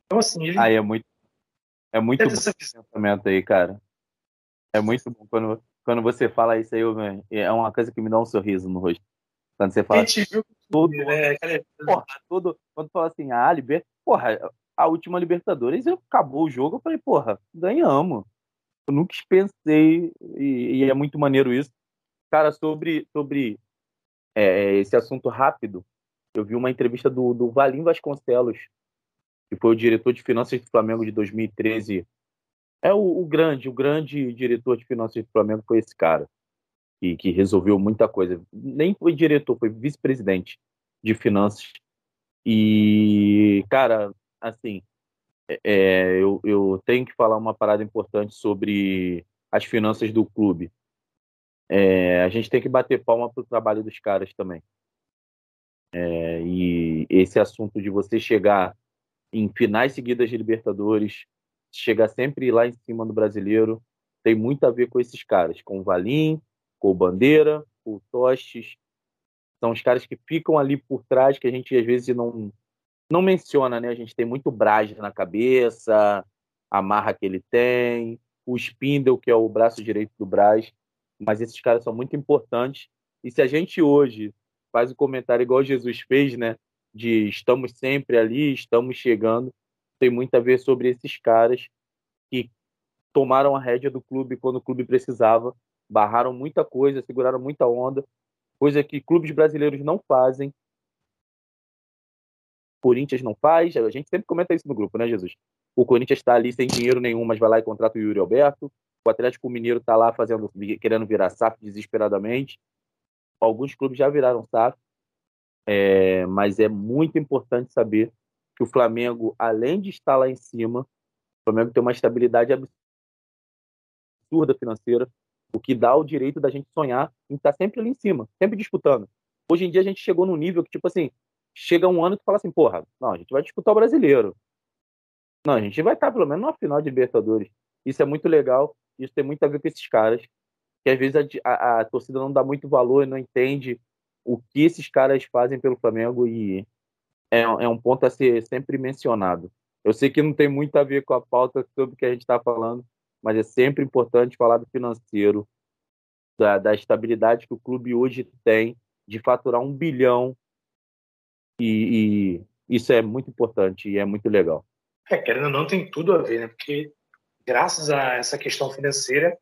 Então, assim, ele. Aí é muito. É muito bom esse pensamento aí, cara. É muito bom quando, quando você fala isso aí, é uma coisa que me dá um sorriso no rosto. Quando você fala. Gente viu todo, né? porra, todo, quando fala assim, ah, liber... porra, a última Libertadores acabou o jogo, eu falei, porra, ganhamos. Eu nunca pensei, e, e é muito maneiro isso Cara, sobre, sobre é, esse assunto rápido, eu vi uma entrevista do, do Valim Vasconcelos, que foi o diretor de finanças do Flamengo de 2013. É o, o grande, o grande diretor de finanças do Flamengo foi esse cara, que, que resolveu muita coisa. Nem foi diretor, foi vice-presidente de finanças. E, cara, assim, é, eu, eu tenho que falar uma parada importante sobre as finanças do clube. É, a gente tem que bater palma para o trabalho dos caras também. É, e esse assunto de você chegar em finais seguidas de Libertadores, chegar sempre lá em cima do brasileiro, tem muito a ver com esses caras, com o Valim, com o Bandeira, com o Tostes. São os caras que ficam ali por trás, que a gente às vezes não, não menciona, né? A gente tem muito Braz na cabeça, a marra que ele tem, o Spindle, que é o braço direito do Braz, mas esses caras são muito importantes. E se a gente hoje faz um comentário igual Jesus fez, né? De estamos sempre ali, estamos chegando, tem muito a ver sobre esses caras que tomaram a rédea do clube quando o clube precisava, barraram muita coisa, seguraram muita onda, coisa que clubes brasileiros não fazem, Corinthians não faz, a gente sempre comenta isso no grupo, né, Jesus? O Corinthians está ali sem dinheiro nenhum, mas vai lá e contrata o Yuri Alberto. O Atlético Mineiro está lá fazendo, querendo virar SAF desesperadamente. Alguns clubes já viraram SAF, é, mas é muito importante saber que o Flamengo, além de estar lá em cima, o Flamengo tem uma estabilidade absurda financeira, o que dá o direito da gente sonhar em estar sempre ali em cima, sempre disputando. Hoje em dia a gente chegou num nível que, tipo assim, chega um ano e tu fala assim, porra, não, a gente vai disputar o brasileiro. Não, a gente vai estar pelo menos numa final de Libertadores. Isso é muito legal, isso tem muito a ver com esses caras, que às vezes a, a, a torcida não dá muito valor e não entende o que esses caras fazem pelo Flamengo e é, é um ponto a ser sempre mencionado. Eu sei que não tem muito a ver com a pauta sobre o que a gente está falando, mas é sempre importante falar do financeiro, da, da estabilidade que o clube hoje tem de faturar um bilhão e, e isso é muito importante e é muito legal. É, querendo ou não, tem tudo a ver, né? Porque graças a essa questão financeira,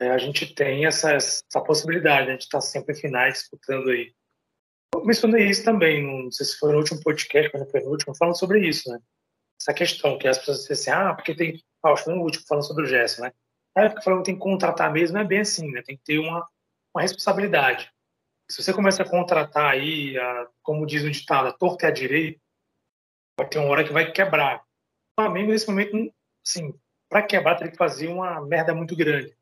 é, a gente tem essa, essa possibilidade né, de estar sempre em finais disputando aí. Eu mencionei isso também, não sei se foi no último podcast, foi no último, falando sobre isso, né? Essa questão que as pessoas dizem assim, ah, porque tem. Ah, acho que foi no último falando sobre o Gerson, né? É porque que tem que contratar mesmo, é bem assim, né? Tem que ter uma, uma responsabilidade. Se você começa a contratar aí, a, como diz o ditado, a torta é a direita, vai ter uma hora que vai quebrar. O Flamengo, nesse momento, assim, para quebrar, teria que fazer uma merda muito grande.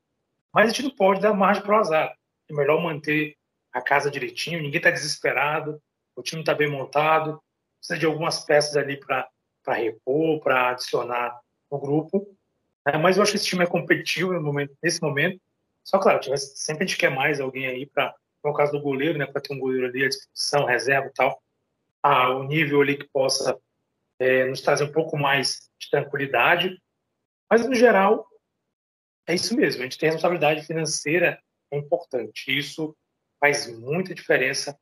Mas a gente não pode dar margem para o azar. É melhor manter a casa direitinho, ninguém está desesperado, o time está bem montado, precisa de algumas peças ali para repor, para adicionar no grupo. É, mas eu acho que esse time é competitivo momento, nesse momento. Só, claro, sempre a gente quer mais alguém aí para no caso do goleiro, né, para ter um goleiro ali à disposição, reserva e tal, a um nível ali que possa é, nos trazer um pouco mais de tranquilidade. Mas, no geral, é isso mesmo. A gente tem responsabilidade financeira, importante. Isso faz muita diferença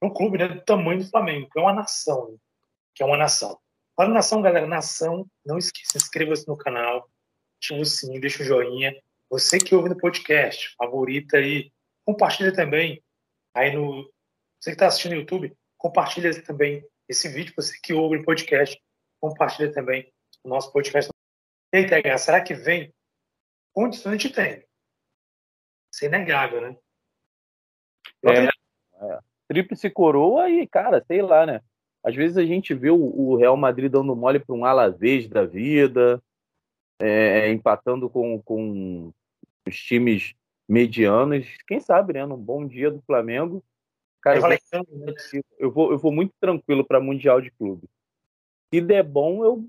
um clube né, do tamanho do Flamengo, que é uma nação. Né, que é uma nação. Para nação, galera, nação, não esqueça, inscreva-se no canal, ativa o sininho, deixa o joinha. Você que ouve no podcast, favorita aí Compartilha também aí no. Você que está assistindo no YouTube, compartilha também esse vídeo. Você que ouve o podcast, compartilha também o nosso podcast. TH, será que vem? Condições a gente tem. Isso é inegável, né? É, é. Tríplice coroa e, cara, sei lá, né? Às vezes a gente vê o, o Real Madrid dando mole para um Alavés da vida, é, empatando com, com os times medianas. Quem sabe, né? Num bom dia do Flamengo. Cara, eu, vou, eu vou, eu vou muito tranquilo para Mundial de Clube. Se der bom, eu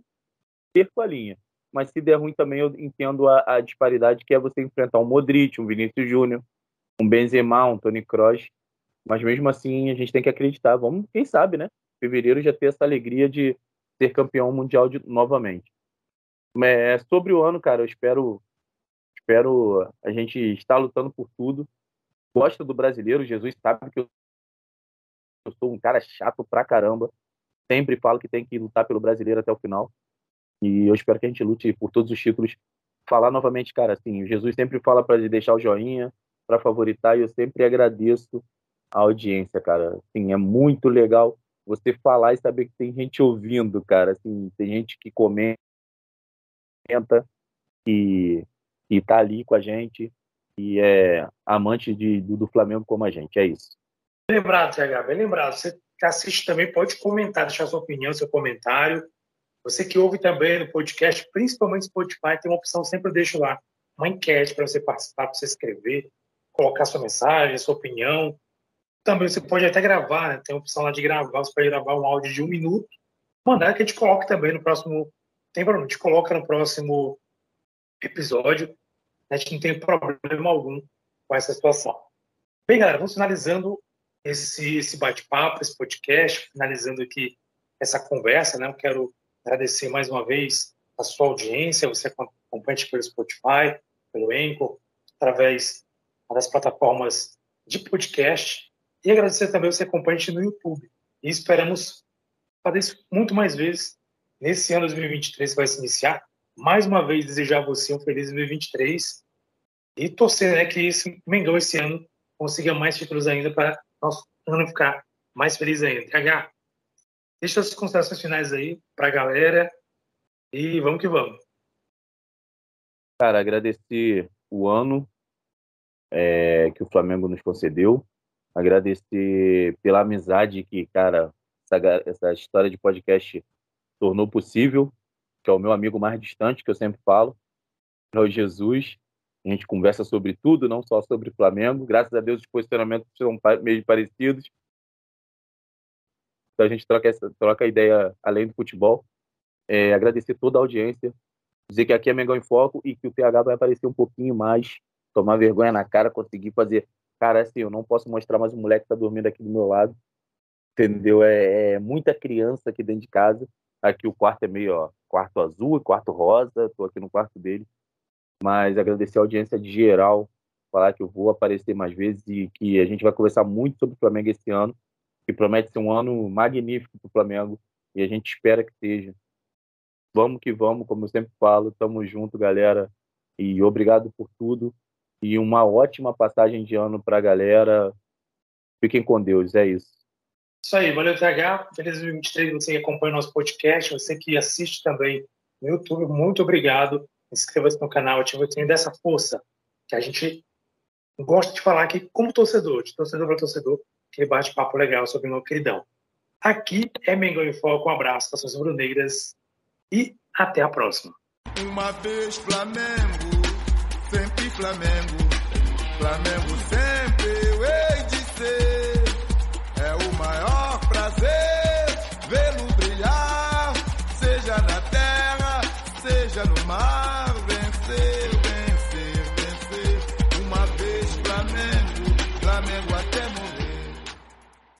perco a linha. Mas se der ruim também, eu entendo a, a disparidade que é você enfrentar um Modric, um Vinícius Júnior, um Benzema, um Toni Kroos. Mas mesmo assim, a gente tem que acreditar. Vamos, quem sabe, né? Fevereiro já ter essa alegria de ser campeão mundial de, novamente. Mas, sobre o ano, cara, eu espero Espero a gente estar lutando por tudo. Gosta do brasileiro, Jesus sabe que eu sou um cara chato pra caramba. Sempre falo que tem que lutar pelo brasileiro até o final. E eu espero que a gente lute por todos os títulos. Falar novamente, cara, assim, Jesus sempre fala para deixar o joinha, para favoritar e eu sempre agradeço a audiência, cara. Assim, é muito legal você falar e saber que tem gente ouvindo, cara. Assim, tem gente que comenta, que, que tá ali com a gente e é amante de, do, do Flamengo como a gente. É isso. Bem lembrado, TH, bem lembrado. Você que assiste também pode comentar, deixar sua opinião, seu comentário. Você que ouve também no podcast, principalmente Spotify, tem uma opção, sempre deixo lá, uma enquete para você participar, para você escrever, colocar sua mensagem, sua opinião. Também você pode até gravar, né? tem a opção lá de gravar, você pode gravar um áudio de um minuto, mandar que a gente coloque também no próximo. Tem problema, a gente coloca no próximo episódio. A gente não tem problema algum com essa situação. Bem, galera, vamos finalizando esse, esse bate-papo, esse podcast, finalizando aqui essa conversa, né? Eu quero agradecer mais uma vez a sua audiência, você acompanha pelo Spotify, pelo Anchor, através das plataformas de podcast e agradecer também você acompanha no YouTube. E esperamos fazer isso muito mais vezes nesse ano 2023 que vai se iniciar. Mais uma vez desejar a você um feliz 2023 e torcer né, que esse Mengão esse ano consiga mais títulos ainda para nosso ano ficar mais feliz ainda. TH, deixa as considerações finais aí para a galera e vamos que vamos. Cara, agradecer o ano é, que o Flamengo nos concedeu, agradecer pela amizade que, cara, essa, essa história de podcast tornou possível, que é o meu amigo mais distante, que eu sempre falo, é o Jesus. A gente conversa sobre tudo, não só sobre Flamengo. Graças a Deus, os posicionamentos são meio parecidos. Então a gente troca, essa, troca ideia além do futebol. É, agradecer toda a audiência. Dizer que aqui é Mengão em Foco e que o TH vai aparecer um pouquinho mais, tomar vergonha na cara, conseguir fazer. Cara, assim, eu não posso mostrar mais um moleque que tá dormindo aqui do meu lado. Entendeu? É, é muita criança aqui dentro de casa. Aqui o quarto é meio, ó, quarto azul e quarto rosa. Tô aqui no quarto dele mas agradecer a audiência de geral, falar que eu vou aparecer mais vezes e que a gente vai conversar muito sobre o Flamengo esse ano, que promete ser um ano magnífico para o Flamengo e a gente espera que seja. Vamos que vamos, como eu sempre falo, tamo junto, galera, e obrigado por tudo e uma ótima passagem de ano para a galera. Fiquem com Deus, é isso. Isso aí, valeu, TH. Feliz 2023, você que acompanha o nosso podcast, você que assiste também no YouTube, muito obrigado inscreva-se no canal, ative o sininho dessa força que a gente gosta de falar aqui como torcedor, de torcedor para torcedor, que bate-papo legal sobre meu queridão. Aqui é Mengão em Foco, um abraço, para suas negras e até a próxima. Uma vez Flamengo, sempre Flamengo, Flamengo sempre